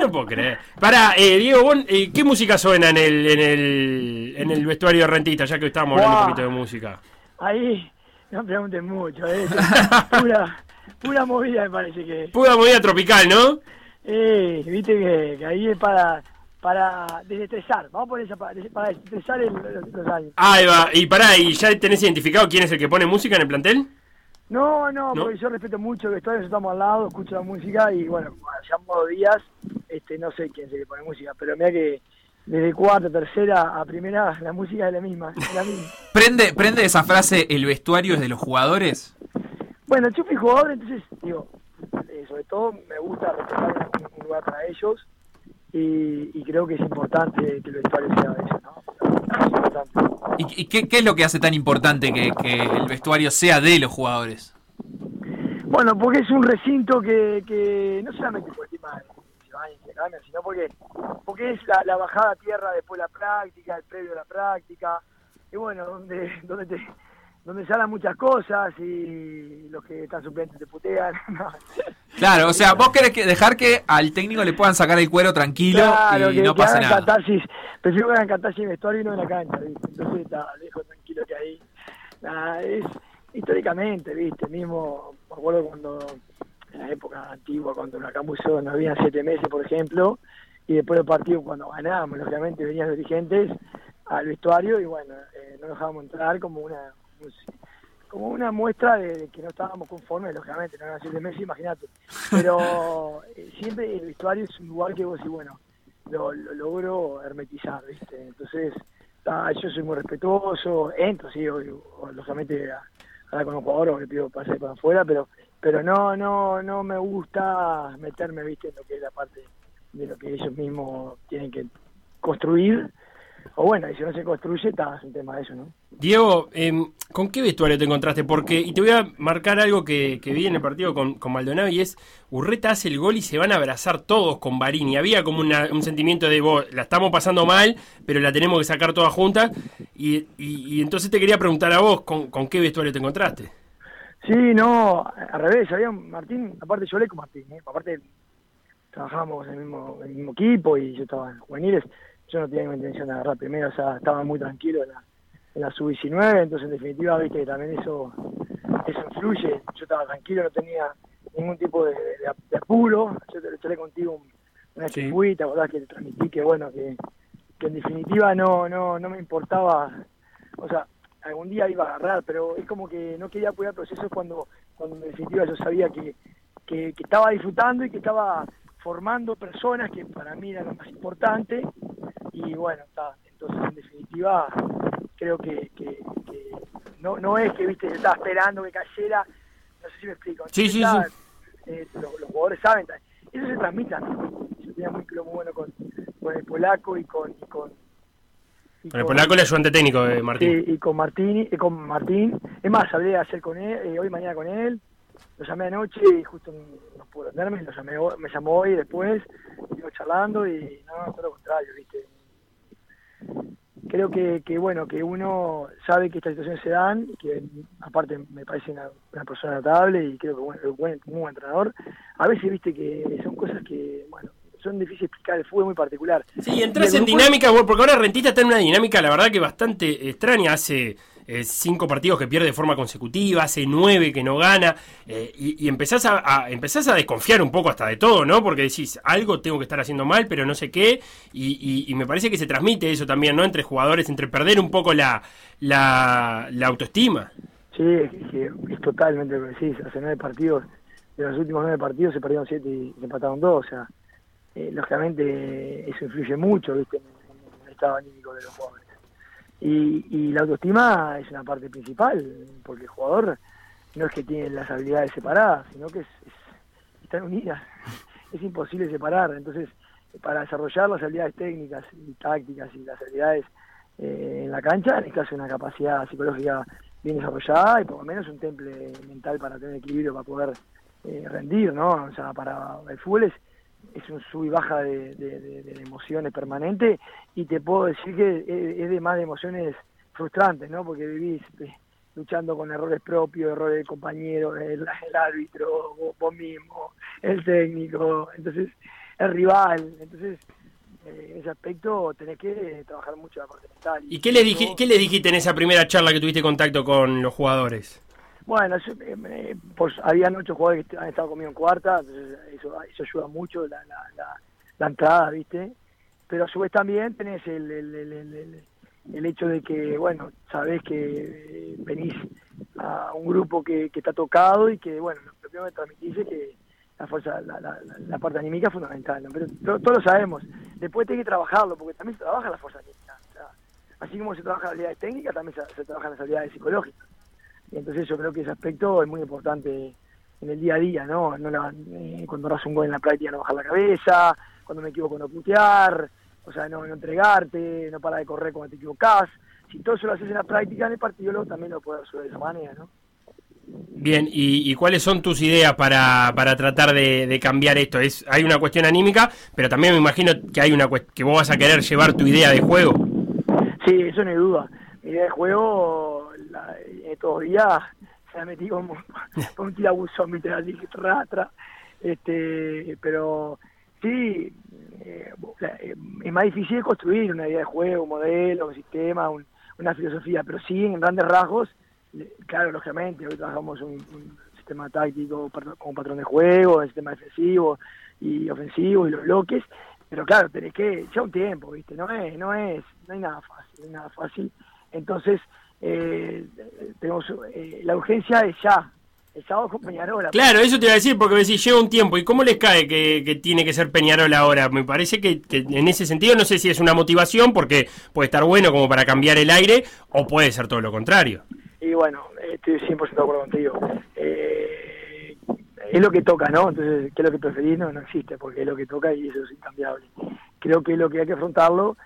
No puedo creer. Para, eh, Diego, vos, eh, ¿qué música suena en el, en, el, en el vestuario de rentista? Ya que estábamos hablando un poquito de música. Ahí no pregunten mucho. ¿eh? pura, pura movida me parece que. Pura movida tropical, ¿no? Eh, viste que, que ahí es para, para desestresar. Vamos a poner esa para, para desestresar el- los, los años. Ahí va. Y pará, ¿y ya tenés identificado quién es el que pone música en el plantel? No, no, ¿No? porque yo respeto mucho el vestuario, estamos al lado, escucho la música y bueno, ya dos días, este, no sé quién se le pone música, pero mira que desde cuarta, tercera a primera la música es la misma. es la misma. ¿Prende, ¿Prende esa frase el vestuario es de los jugadores? Bueno, yo fui jugador, entonces, digo, eh, sobre todo me gusta respetar un, un lugar para ellos y, y creo que es importante que el vestuario sea de ellos, ¿no? Es importante. ¿Y, y qué, qué es lo que hace tan importante que, que el vestuario sea de los jugadores? Bueno, porque es un recinto que, que no solamente por el tema de sino porque, porque es la, la bajada a tierra después de la práctica, el previo de la práctica, y bueno, donde, donde te donde se hablan muchas cosas y los que están suplentes te putean. no. Claro, o sea, vos querés que dejar que al técnico le puedan sacar el cuero tranquilo Claro, y que, no que pasa hagan nada. catarsis. Prefiero que hagan catarsis vestuario y no en la cancha, ¿viste? Entonces está, dejo tranquilo que ahí. Nada, es históricamente, ¿viste? Mismo, me acuerdo cuando, en la época antigua, cuando en Huracán Buceo no habían siete meses, por ejemplo, y después del partido, cuando ganábamos, lógicamente venían los dirigentes al vestuario y bueno, eh, no nos dejábamos entrar como una como una muestra de, de que no estábamos conformes, lógicamente, no eran siete meses, imagínate. Pero eh, siempre el vestuario es un lugar que vos decís, bueno, lo, lo logro hermetizar, ¿viste? Entonces, ah, yo soy muy respetuoso, entro, sí, lógicamente a hablar con un jugador o le pido pase para afuera, pero pero no no no me gusta meterme, ¿viste? En lo que es la parte de lo que ellos mismos tienen que construir, o bueno, y si no se construye, está, es un tema de eso, ¿no? Diego, em, ¿con qué vestuario te encontraste? Porque, y te voy a marcar algo que, que vi en el partido con, con Maldonado y es, Urreta hace el gol y se van a abrazar todos con Barini. Había como una- un sentimiento de, vos, la estamos pasando mal, pero la tenemos que sacar todas juntas. Y, y- y entonces te quería preguntar a vos, ¿con, con qué vestuario te encontraste? Sí, no, al revés, había Martín, aparte yo hablé con Martín, ¿eh? aparte trabajábamos en el, mismo, en el mismo equipo y yo estaba en juveniles, yo no tenía intención de agarrar primero, o sea, estaba muy tranquilo en la, en la sub-19, entonces en definitiva, viste, que también eso, eso influye, yo estaba tranquilo, no tenía ningún tipo de, de- de apuro, yo te lo charlé contigo un- una Sí. acordás que te transmití que bueno, que, que en definitiva no, no, no me importaba, o sea, algún día iba a agarrar, pero es como que no quería apoyar procesos cuando, cuando en definitiva yo sabía que, que, que estaba disfrutando y que estaba formando personas que para mí era lo más importante y bueno, está, entonces en definitiva creo que, que, que no, no es que viste yo estaba esperando que cayera, no sé si me explico. Sí, sí, Estaba- sí. eh, los, los jugadores saben, eso se transmite. Yo tenía muy, muy bueno con, con el polaco y con, y con y Con el polaco, el ayudante técnico de Martín. Sí, y con Martín, y con Martín. Es más, hablé ayer con él, eh, hoy mañana con él. Lo llamé anoche y justo no, pudo atenderme. Lo llamé, me llamó hoy después. Estuvimos charlando y no, todo lo contrario, ¿viste? Creo que, que, bueno, que uno sabe que estas situaciones se dan, que aparte me parece una, una persona notable y creo que bueno, es buen, muy buen entrenador. A veces, viste, que son cosas que, bueno, son difíciles de explicar, el fútbol es muy particular. Sí, entras en dinámica, porque ahora Rentista está en una dinámica, la verdad que bastante extraña. Hace eh, cinco partidos que pierde de forma consecutiva, hace nueve que no gana, eh, y, y empezás, a, a- empezás a desconfiar un poco hasta de todo, ¿no? Porque decís, algo tengo que estar haciendo mal, pero no sé qué, y, me parece que se transmite eso también, ¿no? Entre jugadores, entre perder un poco la, la, la autoestima. Sí, es, totalmente lo que decís. Hace nueve partidos, de los últimos nueve partidos se perdieron siete y se empataron dos. O sea, eh, lógicamente eso influye mucho ¿viste? En el estado anímico de los jugadores. Y, y la autoestima es una parte principal, porque el jugador no es que tiene las habilidades separadas, sino que es, es- están unidas. Es imposible separar. Entonces, para desarrollar las habilidades técnicas y tácticas y las habilidades eh, en la cancha, necesitas una capacidad psicológica bien desarrollada y por lo menos un temple mental para tener equilibrio para poder eh, rendir, ¿no? O sea, para el fútbol es, es un sub y baja de, de- emociones permanente y te puedo decir que es, de más de emociones frustrantes, ¿no? Porque vivís eh, luchando con errores propios, errores de compañeros, el, árbitro, vos, vos mismo, el técnico, entonces el rival, entonces eh, en ese aspecto tenés que trabajar mucho la parte mental. ¿Y qué le, dij- qué le dijiste en esa primera charla que tuviste contacto con los jugadores? Bueno, yo, eh, pues habían ocho jugadores que han estado conmigo en cuarta, entonces eso, ayuda mucho la, entrada, ¿viste? Pero a su vez también tenés el, el, el, el- hecho de que, bueno, sabés que eh, venís a un grupo que, que está tocado y que, bueno, lo primero que transmitís es que la fuerza, la, la, la- parte anímica es fundamental, ¿no? Pero to- todos lo sabemos. Después tenés que trabajarlo, porque también se trabaja la fuerza anímica. o sea, así como se trabaja las habilidades técnicas, también se, se trabajan las habilidades psicológicas. Entonces yo creo que ese aspecto es muy importante en el día a día, ¿no? no la- eh, cuando das un gol en la práctica no bajar la cabeza, cuando me equivoco no putear, o sea, no, no entregarte, no parar de correr cuando te equivocás. Si todo eso lo haces en la práctica, en el partido luego también lo puedes hacer de esa manera, ¿no? Bien, ¿y, y cuáles son tus ideas para, para tratar de, de cambiar esto? Es, hay una cuestión anímica, pero también me imagino que hay una que vos vas a querer llevar tu idea de juego. Sí, eso no hay duda. Mi idea de juego, la, eh, días, se la metí como con un tirabuzón, ¿viste? Así, tra, tra. Este, pero sí, eh, es más difícil construir una idea de juego, un modelo, un sistema, un- una filosofía, pero sí, en grandes rasgos, claro, lógicamente, hoy trabajamos un, un sistema táctico con patrón de juego, el sistema defensivo y ofensivo y los bloques, pero claro, tenés que, ya un tiempo, ¿viste? No es, no es, no hay nada fácil, no hay nada fácil. Entonces, eh, tenemos, eh, la urgencia es ya, el sábado con Peñarola. Claro, eso te iba a decir, porque decís, lleva un tiempo. ¿Y cómo les cae que, que tiene que ser Peñarol ahora? Me parece que, que en ese sentido no sé si es una motivación, porque puede estar bueno como para cambiar el aire, o puede ser todo lo contrario. Y bueno, estoy 100% de acuerdo contigo. Eh, es lo que toca, ¿no? Entonces, ¿qué es lo que preferís? No, no existe, porque es lo que toca y eso es incambiable. Creo que lo que hay que afrontarlo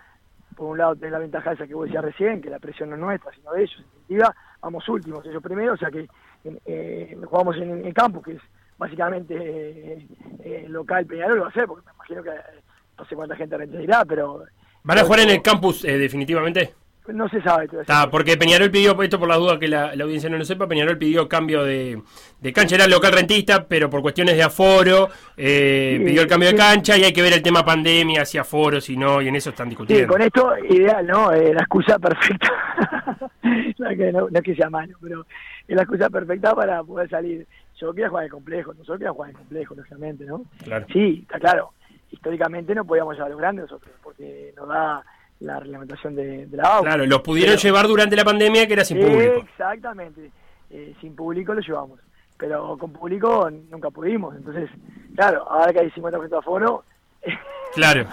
por un lado tenés la ventaja esa que vos decías recién, que la presión no es nuestra, sino de ellos. En definitiva, vamos últimos, ellos primero, o sea que eh, jugamos en el campo, que es básicamente eh, eh, local Peñarol, lo va a hacer, porque me imagino que eh, no sé cuánta gente retirará, pero ¿Van a jugar en el campus eh, definitivamente? No se sabe. todavía. Está, porque Peñarol pidió, esto por la duda que la, la audiencia no lo sepa, Peñarol pidió cambio de, de cancha, era local rentista, pero por cuestiones de aforo, eh, Sí, pidió el cambio de cancha y hay que ver el tema pandemia, si aforo, si no, y en eso están Sí, discutiendo. con esto, ideal, ¿no? Eh, la excusa perfecta. no, es que no, no es que sea malo, pero es la excusa perfecta para poder salir. Yo quiero jugar en el complejo, nosotros queremos jugar en el complejo, lógicamente, ¿no? Claro. Sí, está claro. Históricamente no podíamos llevar a los grandes nosotros, porque nos da la reglamentación de, de la AUF. Claro, los pudieron Pero- llevar durante la pandemia que era sin público. Exactamente. Eh, sin público lo llevamos. Pero con público nunca pudimos. Entonces, claro, ahora que hay 50% de aforo, Claro,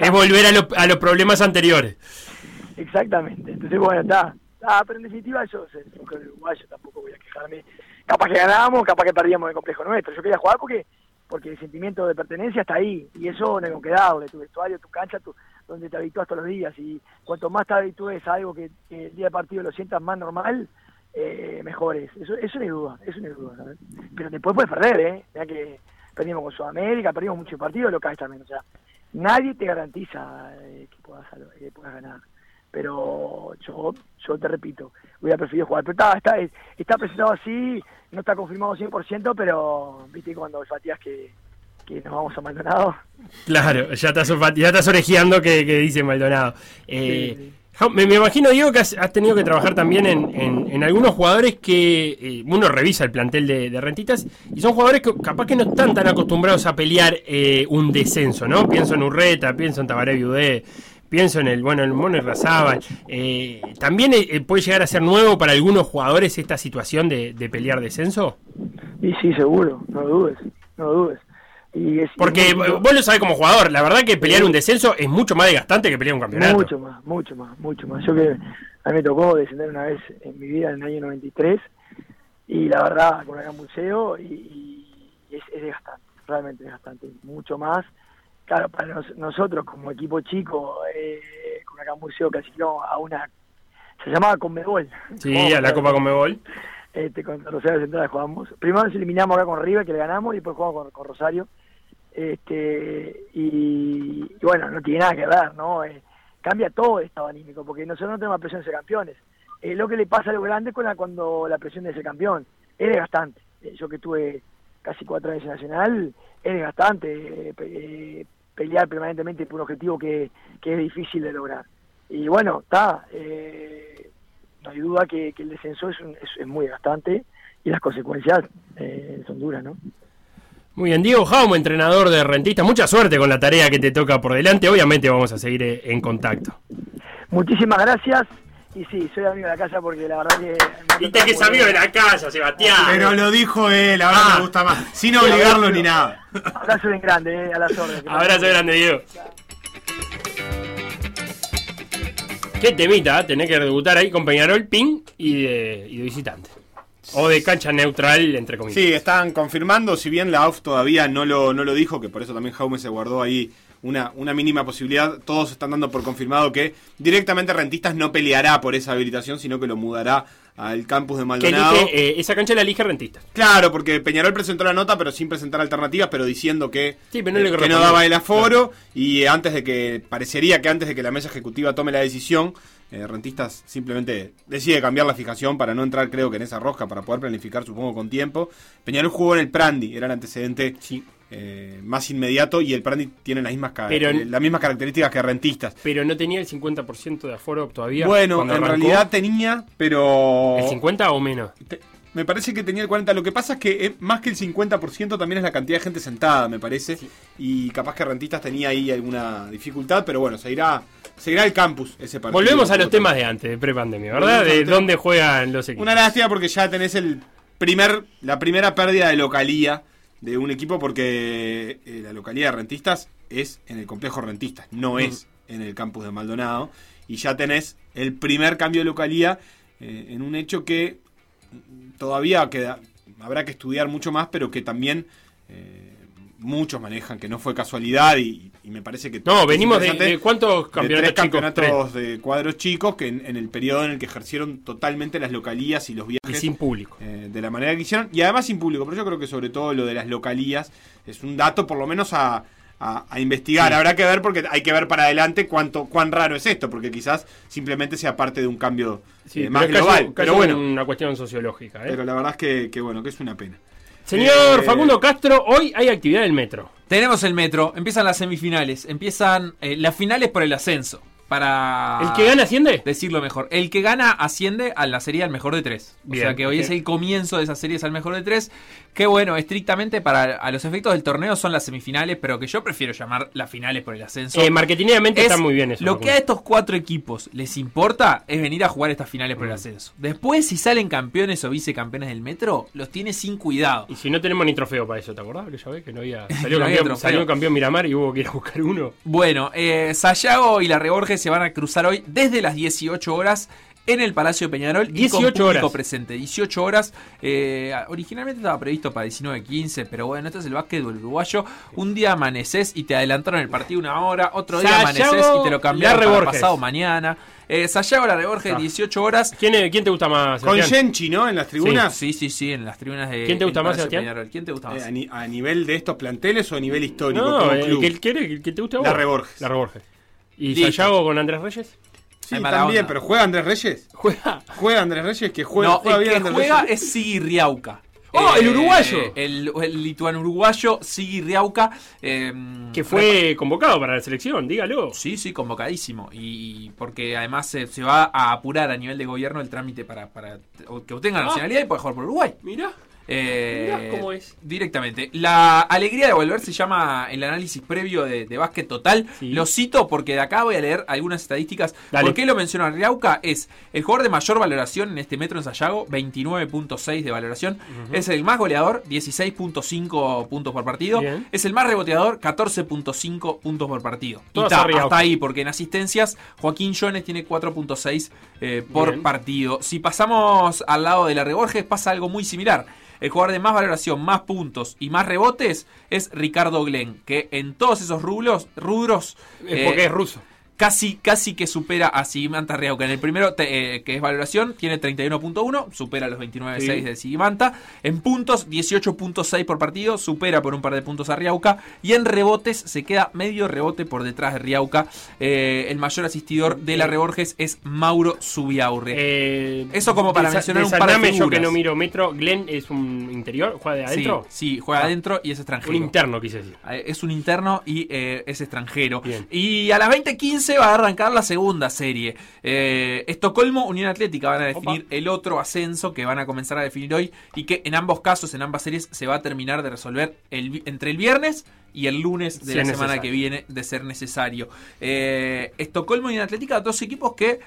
es volver a, lo- a los problemas anteriores. Exactamente. Entonces, bueno, está. Ah, pero en definitiva yo soy soy uruguayo, tampoco voy a quejarme. Capaz que ganábamos, capaz que perdíamos el complejo nuestro. Yo quería jugar porque porque el sentimiento de pertenencia está ahí. Y eso no con qué darle. Tu vestuario, tu cancha, tu, donde te habitúas todos los días. Y cuanto más te habitúes a algo que, el día de partido lo sientas más normal, eh, mejor es. Eso, eso no hay duda, eso no hay duda. Pero después puedes perder, ¿eh? Mirá que perdimos con Sudamérica, perdimos muchos partidos locales también. O sea, nadie te garantiza eh, que, puedas, que puedas ganar pero yo yo te repito, hubiera preferido jugar. Pero está, está, está presentado así, no está confirmado 100%, pero viste cuando olfateas que, que nos vamos a Maldonado. Claro, ya estás, ya estás orejeando que, que dice Maldonado. Eh, Me, me imagino, Diego, que has, has tenido que trabajar también en, en- en algunos jugadores que eh, uno revisa el plantel de, de Rentitas y son jugadores que capaz que no están tan acostumbrados a pelear eh, un descenso, ¿no? Pienso en Urreta, pienso en Tabaré Viudé, pienso en el, bueno, en Mono Razábal. Eh, ¿También eh, puede llegar a ser nuevo para algunos jugadores esta situación de, de pelear descenso? Y sí, seguro, no dudes, no dudes. Y es, Porque y muy- vos lo sabés como jugador, la verdad que pelear un descenso es mucho más desgastante que pelear un campeonato. Mucho más, mucho más, mucho más. Yo que a mí me tocó descender una vez en mi vida en el año 93 y la verdad con acá museo y, y es, es desgastante, realmente desgastante, mucho más. Claro, para nos- nosotros como equipo chico, eh, con acá museo clasificamos a una, se llamaba Conmebol. Sí, a la Copa Conmebol. Este, con Rosario Central jugamos. Primero nos eliminamos acá con River, que le ganamos, y después jugamos con, con Rosario. Este, y, bueno, no tiene nada que ver, ¿no? Eh, cambia todo el estado anímico, porque nosotros no tenemos presión de ser campeones. Eh, lo que le pasa a los grandes con cuando la presión de ser campeón es desgastante. Eh, yo que tuve casi cuatro años en Nacional, es desgastante pe- eh, pelear permanentemente por un objetivo que, que es difícil de lograr. Y bueno, está, eh, no hay duda que, que el descenso es, un- es, es muy desgastante y las consecuencias eh, son duras, ¿no? Muy bien, Diego Jaume, entrenador de Rentistas, mucha suerte con la tarea que te toca por delante. Obviamente vamos a seguir eh, en contacto. Muchísimas gracias. Y sí, soy amigo de la casa porque la verdad que... Viste que es amigo de la casa, Sebastián. Pero lo dijo él, ahora Ah. me gusta más. Sin obligarlo ni nada. Abrazo bien grande, eh, a las órdenes. Abrazo grande, Diego. Qué temita, ¿eh? tener que debutar ahí con Peñarol, ping y de, y de visitante. O de cancha neutral, entre comillas. Sí, están confirmando, si bien la AUF todavía no lo, no lo dijo, que por eso también Jaume se guardó ahí una, una mínima posibilidad, todos están dando por confirmado que directamente Rentistas no peleará por esa habilitación, sino que lo mudará al campus de Que Maldonado. elige, eh, esa cancha la elige Rentistas. Claro, porque Peñarol presentó la nota, pero sin presentar alternativas, pero diciendo que, Sí, pero no eh, que no daba el aforo. Y antes de que, parecería que antes de que la mesa ejecutiva tome la decisión, eh, Rentistas simplemente decide cambiar la fijación para no entrar, creo que en esa rosca, para poder planificar, supongo, con tiempo. Peñarol jugó en el Prandi, era el antecedente eh, más inmediato, y el Prandi tiene las mismas, Pero- eh, las mismas características que Rentistas. Pero no tenía el 50% de aforo todavía. Bueno, en arrancó. realidad tenía, pero... ¿El 50 o menos? Me parece que tenía el 40. Lo que pasa es que eh, más que el 50% también es la cantidad de gente sentada, me parece. Y capaz que Rentistas tenía ahí alguna dificultad, pero bueno, se irá, se irá al campus ese partido. Volvemos a los temas de antes, de prepandemia, ¿verdad? De dónde juegan los equipos. Una lástima porque ya tenés el primer, la primera pérdida de localía de un equipo porque eh, la localía de Rentistas es en el complejo Rentistas, no es en el campus de Maldonado. Y ya tenés el primer cambio de localía eh, en un hecho que todavía queda, habrá que estudiar mucho más, pero que también eh, muchos manejan que no fue casualidad y, y me parece que... No, venimos de- de cuántos de campeonatos tres chicos, campeonatos de cuadros chicos que en, en el periodo en el que ejercieron totalmente las localías y los viajes... Y sin público. eh, de la manera que hicieron, y además sin público, pero yo creo que sobre todo lo de las localías es un dato por lo menos a, a- a investigar. Sí. Habrá que ver porque hay que ver para adelante cuánto cuán raro es esto, porque quizás simplemente sea parte de un cambio Sí, eh, pero más es casi- global. casi pero bueno, una cuestión sociológica. ¿eh? pero la verdad es que, que bueno, que es una pena. Señor Eh, Facundo Castro, hoy hay actividad del metro. Tenemos el metro, empiezan las semifinales, empiezan eh, las finales por el ascenso. Para ¿El que gana asciende? decirlo mejor. El que gana asciende a la serie al mejor de tres. Bien, o sea que hoy es el comienzo de esas series al mejor de tres. Que bueno, estrictamente para a los efectos del torneo son las semifinales, pero que yo prefiero llamar las finales por el ascenso. Eh, marketingamente Es está muy bien eso. Lo que a estos cuatro equipos les importa es venir a jugar estas finales por Mm. el ascenso. Después, si salen campeones o vicecampeones del metro, los tiene sin cuidado. Y si no tenemos ni trofeo para eso, ¿te acordás? Que ya ves que no había. Salió, No había campeón, trofeo. salió campeón Miramar y hubo que ir a buscar uno. Bueno, eh, Sayago y la Reborges se van a cruzar hoy desde las 18 horas en el Palacio de Peñarol. y 18 con público horas. presente. 18 horas. eh, originalmente estaba previsto para 19.15, pero bueno, este es el básquetbol uruguayo. Un día amaneces y te adelantaron el partido una hora. Otro día Sayago, amaneces y te lo cambiaron para pasado mañana. Eh, Sayago, la Reborges, Ah. 18 horas. ¿Quién, es- quién te gusta más? Con? Genchi, ¿no? En las tribunas. Sí, sí, sí, en las tribunas de. ¿Quién te gusta más, Sebastián? Peñarol. ¿Quién te gusta más? Eh, a, ni- a nivel de estos planteles o a nivel histórico. No, como el club? que, el que, el que te gusta a vos. La Reborges. La Reborges. ¿Y Listo. Sayago con Andrés Reyes? Sí, también, onda. pero juega Andrés Reyes. Juega. Juega Andrés Reyes, que juega, no, juega el bien que Andrés juega Reyes. es Sigi Riauca. ¡Oh, el uruguayo! El, el lituano uruguayo, Sigi Riauca. eh, Que fue convocado para la selección, dígalo. Sí, sí, convocadísimo. Y porque además se, se va a apurar a nivel de gobierno el trámite para, para que obtenga la Ah. nacionalidad y pueda jugar por Uruguay. Mirá. Eh, Mirá cómo es. Directamente. La alegría de volver se llama el análisis previo de, de básquet total. Sí. Lo cito porque de acá voy a leer algunas estadísticas. Dale. ¿Por qué lo menciono a Riauca? Es el jugador de mayor valoración en este metro en Sayago, 29.6 de valoración. Es el más goleador, 16.5 puntos por partido. Bien. Es el más reboteador, 14.5 puntos por partido. Y ta, hasta ahí, porque en asistencias Joaquín Jones tiene 4.6 eh, por Bien. partido. Si pasamos al lado de la Reborges, pasa algo muy similar. El jugador de más valoración, más puntos y más rebotes es Ricardo Glenn, que en todos esos rubros, rubros Es eh, porque es ruso. Casi, casi que supera a Sigimanta Riauca. En el primero, te- eh, que es valoración, tiene 31.1, supera los 29.6 Sí. de Sigimanta. En puntos, 18.6 por partido, supera por un par de puntos a Riauca. Y en rebotes, se queda medio rebote por detrás de Riauca. Eh, el mayor asistidor de la Reborges es Mauro Subiaurre. Eh, Eso como para mencionar un par de yo que no miro metro. Glenn es un interior, juega de adentro. Sí, sí, juega Ah. adentro y es extranjero. Un interno, quise decir. Eh, Es un interno y es extranjero. Bien. Y a las 20.15 va a arrancar la segunda serie. Eh, Estocolmo, Unión Atlética van a definir el otro ascenso que van a comenzar a definir hoy y que en ambos casos, en ambas series, se va a terminar de resolver el entre el viernes y el lunes de la semana necesario. que viene, de ser necesario. Eh, Estocolmo y Unión Atlética, dos equipos que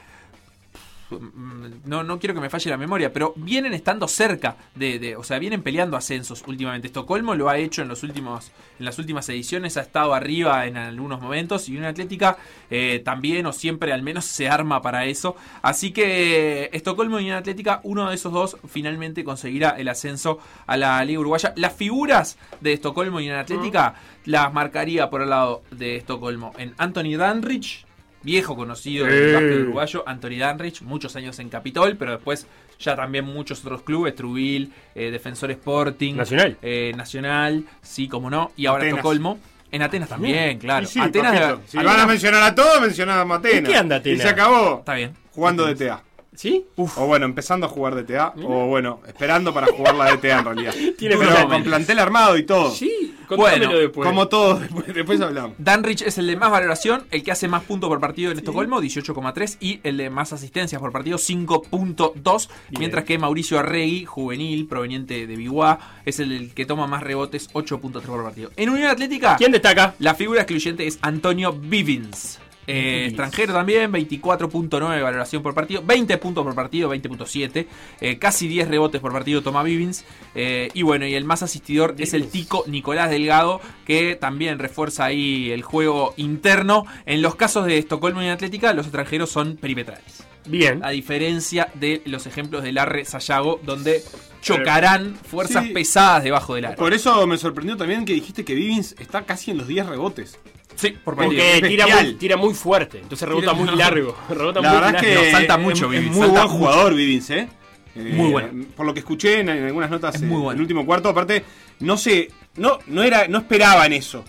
no, no quiero que me falle la memoria, pero vienen estando cerca de, de- o sea, vienen peleando ascensos últimamente. Estocolmo lo ha hecho en los últimos, en las últimas ediciones, ha estado arriba en algunos momentos y una Atlética eh, también o siempre al menos se arma para eso. Así que Estocolmo y una Atlética, uno de esos dos finalmente conseguirá el ascenso a la Liga Uruguaya. Las figuras de Estocolmo y una Atlética las marcaría por el lado de Estocolmo en Anthony Danrich. Viejo conocido del Eh. básquet uruguayo, Anthony Danrich, muchos años en Capitol, pero después ya también muchos otros clubes, Trubil, eh, Defensor Sporting, Nacional. eh, Nacional, sí, como no, y ahora Atenas. Estocolmo. En Atenas también, claro. Sí, sí, Atenas. Si Atenas- van a mencionar a todos, mencionamos a Atenas. ¿En qué anda Atenas? Y se acabó. Está bien. Jugando DTA. ¿Sí? O bueno, empezando a jugar DTA. O bueno, esperando para jugar la DTA en realidad. Tiene Pero con plantel armado y todo. Sí, Bueno, después. Como todos, después, después hablamos. Danrich es el de más valoración, el que hace más puntos por partido en Estocolmo, 18,3, y el de más asistencias por partido, 5.2, mientras que Mauricio Arregui, juvenil, proveniente de Biguá, es el, el que toma más rebotes, 8.3 por partido. En Unión Atlética, ¿Quién destaca? la figura excluyente es Antonio Vivins. Eh, extranjero también, 24.9 de valoración por partido, 20 puntos por partido, 20.7, eh, casi 10 rebotes por partido toma Vivins. eh, y bueno, y el más asistidor es el tico Nicolás Delgado, que también refuerza ahí el juego interno. En los casos de Estocolmo y Atlética, los extranjeros son perimetrales. Bien. A diferencia de los ejemplos de Larre Sayago, donde chocarán fuerzas Sí. pesadas debajo del aro. Por eso me sorprendió también que dijiste que Vivins está casi en los 10 rebotes. Sí, por. Porque Es tira muy, tira muy fuerte, entonces rebota Tira- muy largo. Rebota La muy verdad es largo. que salta es- mucho, es, Vivins, muy salta buen jugador Vivins, ¿eh? Eh, Muy bueno. Por lo que escuché en, en algunas notas Es eh, muy en bueno. el último cuarto, aparte, no sé, no, no era, no esperaban eso.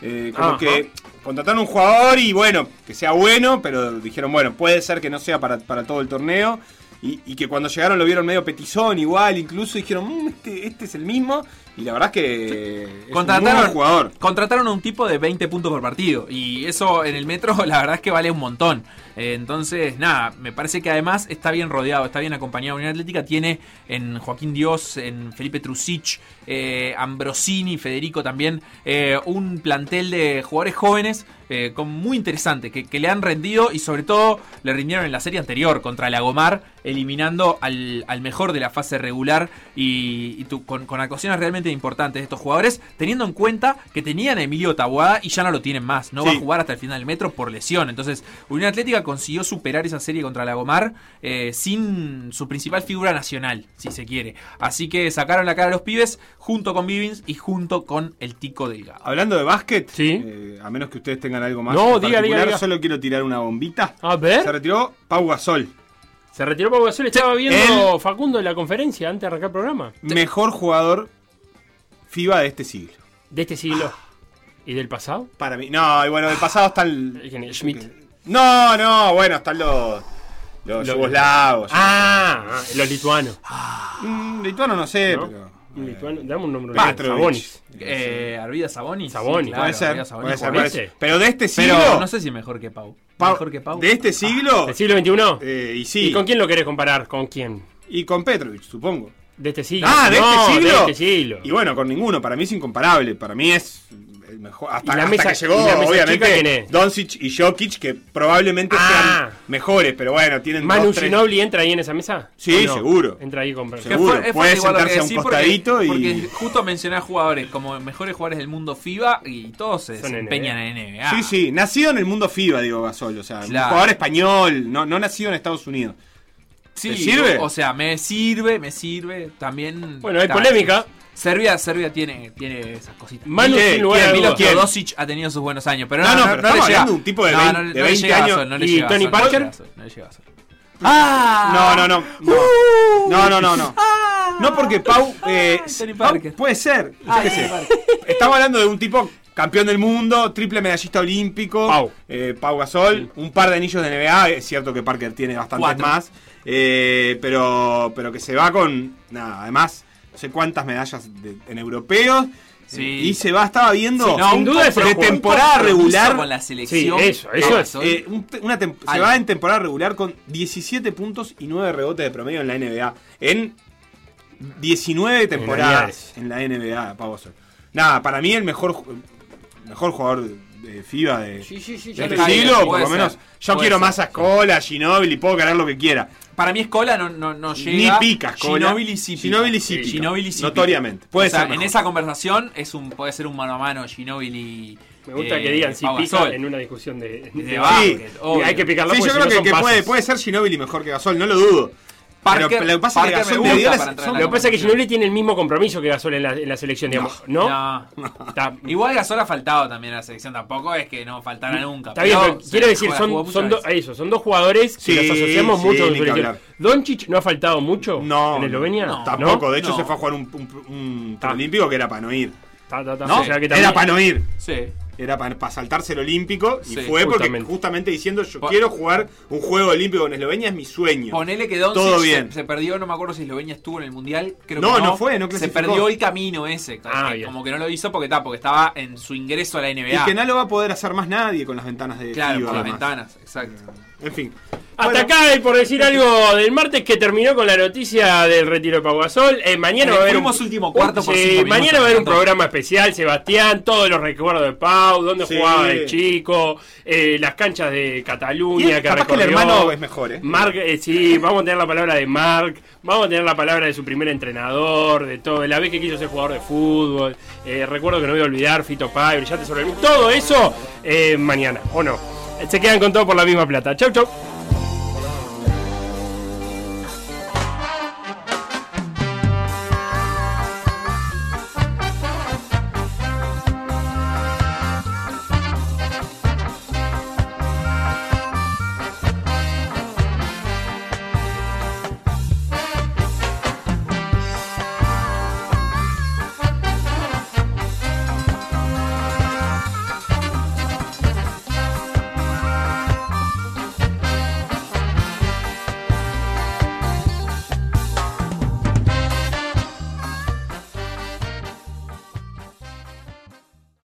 Eh, como Ajá. que contrataron un jugador y bueno, que sea bueno, pero dijeron, bueno, puede ser que no sea para, para todo el torneo. Y, y que cuando llegaron lo vieron medio petizón, igual, incluso dijeron, "Mm, este, este es el mismo. Y la verdad es que es un Contrataron, buen jugador. contrataron a un tipo de 20 puntos por partido. Y eso en el metro, la verdad es que vale un montón. Eh, entonces, nada, me parece que además está bien rodeado, está bien acompañado. Unión Atlética tiene en Joaquín Dios, en Felipe Trusic, eh, Ambrosini, Federico también, eh, un plantel de jugadores jóvenes eh, con- muy interesante, que, que le han rendido y sobre todo le rindieron en la serie anterior contra Lagomar, eliminando al, al mejor de la fase regular y, y tu- con, con actuaciones realmente importantes de estos jugadores, teniendo en cuenta que tenían a Emilio Taboada y ya no lo tienen más, no va a jugar hasta el final del metro por lesión. Entonces, Unión Atlética consiguió superar esa serie contra Lagomar eh, sin su principal figura nacional, si se quiere. Así que sacaron la cara a los pibes junto con Vivins y junto con el Tico Delgado. Hablando de básquet, Sí. eh, a menos que ustedes tengan algo más No, diga, diga. solo quiero tirar una bombita. A ver. Se retiró Pau Gasol. Se retiró Pau Gasol, estaba viendo Facundo en la conferencia antes de arrancar el programa. Mejor jugador FIBA de este siglo. De este siglo. ¿Y del pasado? Para mí. No, y bueno, del pasado está el. Schmidt. No, no, bueno, están los. Los Lo- yugoslavos. Ah, ah, los lituanos. Mm, lituano no sé, ¿No? pero. Un lituano, dame un nombre. Sabonis. Eh, Arvida Saboni. Saboni. claro, puede ser, puede ser, jugador. puede ser. Pero de este siglo. Pero no sé si mejor que Pau. Pau- mejor que Pau. De este siglo. ¿Del siglo XXI? eh, y sí. ¿Y con quién lo querés comparar? ¿Con quién? Y con Petrovic, supongo. ¿De este siglo? Ah, de No, este siglo. De este siglo. Y bueno, con ninguno. Para mí es incomparable. Para mí es el mejor. Hasta, ¿Y la hasta mesa- que llegó, y la mesa chica quién obviamente? Doncic y Jokic, que probablemente Ah. sean mejores. Pero bueno, tienen ¿Manu dos, tres- Ginobili entra ahí en esa mesa? Sí, seguro. Entra ahí con Seguro, es puede sentarse a un decís porque- costadito y- Porque justo mencioné a jugadores como mejores jugadores del mundo FIBA y todos se Son desempeñan en NBA. Sí, sí, nacido en el mundo FIBA, digo Gasol, o sea, un jugador español, no, no nacido en Estados Unidos. Sí, ¿Te sirve? O sea, me sirve, me sirve. También. Bueno, hay polémica. Serbia, Serbia tiene, tiene esas cositas. Manu, ¿Quién? sin lugar a. Milo. Teodosic ha tenido sus buenos años. Pero No, no, no, no, pero no le estamos llega. hablando de un tipo de No, 20 no, de no le 20 llega años. No le ¿Y llega Tony Gasol, no le Parker? llega no le llega Gasol. ¡Ah! No, no, no. No, no, no, no. No, No, porque Pau, eh, Tony Pau Parker. puede ser. yo qué sé. Estamos hablando de un tipo campeón del mundo, triple medallista olímpico. Pau. eh, Pau Gasol, un par de anillos de NBA. Es cierto que Parker tiene bastantes Cuatro. más. eh, pero, pero que se va con. Nada, además, no sé cuántas medallas de- en europeos. Sí. Y se va, estaba viendo. Sí, no, sin duda es de temporada regular. con la Sí, selección. eso, eso es. Eh, una se Algo. va en temporada regular con 17 puntos y 9 rebotes de promedio en la NBA. En 19 temporadas en la NBA, Pau Gasol. Nada, para mí el mejor mejor jugador de FIBA de, Sí, sí, sí. de ya este siglo, por lo ser, menos. Yo quiero ser. más a Scola, Ginobili, puedo querer lo que quiera. Para mí Escola no, no, no Ni llega. pica Scola. Ginobili sí pica. Ginobili sí pica. Ginobili sí pica. Notoriamente. Puede o sea, ser en esa conversación es un, puede ser un mano a mano Ginobili. Me gusta eh, que digan si Pau pica Gasol. en una discusión de, De de básquet, Sí. Hay que picarla Sí, yo si creo no que, que puede, puede ser Ginobili mejor que Gasol, no lo dudo. Parker- pero, pero lo que pasa es que me Gasol gusta de Dios para entrar en son- Lo que pasa es que Ginobili tiene el mismo compromiso que Gasol en la, en la selección, digamos. ¿No? No. Está, Igual Gasol ha faltado también a la selección, tampoco es que no faltara nunca. está bien, pero quiero decir, son, son, do- veces. eso, son dos jugadores Sí, que los asociamos sí, mucho su selección. ¿Doncic no ha faltado mucho No, en Eslovenia? no, Tampoco, de hecho No. se fue a jugar un, un, un Ta. olímpico que era para no ir. Ta, ta, ta. ¿No? O sea que Era para no ir. Sí. Era para saltarse el olímpico y Sí, fue porque justamente. justamente diciendo yo quiero jugar un juego olímpico en Eslovenia es mi sueño. Ponele que Doncic Todo se- bien. Se, perdió, no me acuerdo si Eslovenia estuvo en el mundial. Creo No, que no, no fue, no Se clasificó. perdió el camino ese. Ah, que como que no lo hizo porque, está, porque estaba en su ingreso a la NBA. Y que no lo va a poder hacer más nadie con las ventanas de Claro, FIBA, por las ventanas, exacto. En fin. Hasta Bueno, acá, y por decir algo del martes que terminó con la noticia del retiro de Pau Gasol. Eh, mañana Eh, va a haber un, último cuarto por mañana va a haber un programa especial, Sebastián, todos los recuerdos de Pau, dónde Sí. jugaba de chico, eh, las canchas de Cataluña que capaz que el hermano es mejor, ¿eh? Mark, eh, sí, vamos a tener la palabra de Mark, vamos a tener la palabra de su primer entrenador, de todo, de la vez que quiso ser jugador de fútbol. Eh, recuerdo que no voy a olvidar, Fito Pai, Brillante sobre el Todo eso eh, mañana, ¿o no? Se quedan con todo por la misma plata. Chau, chau.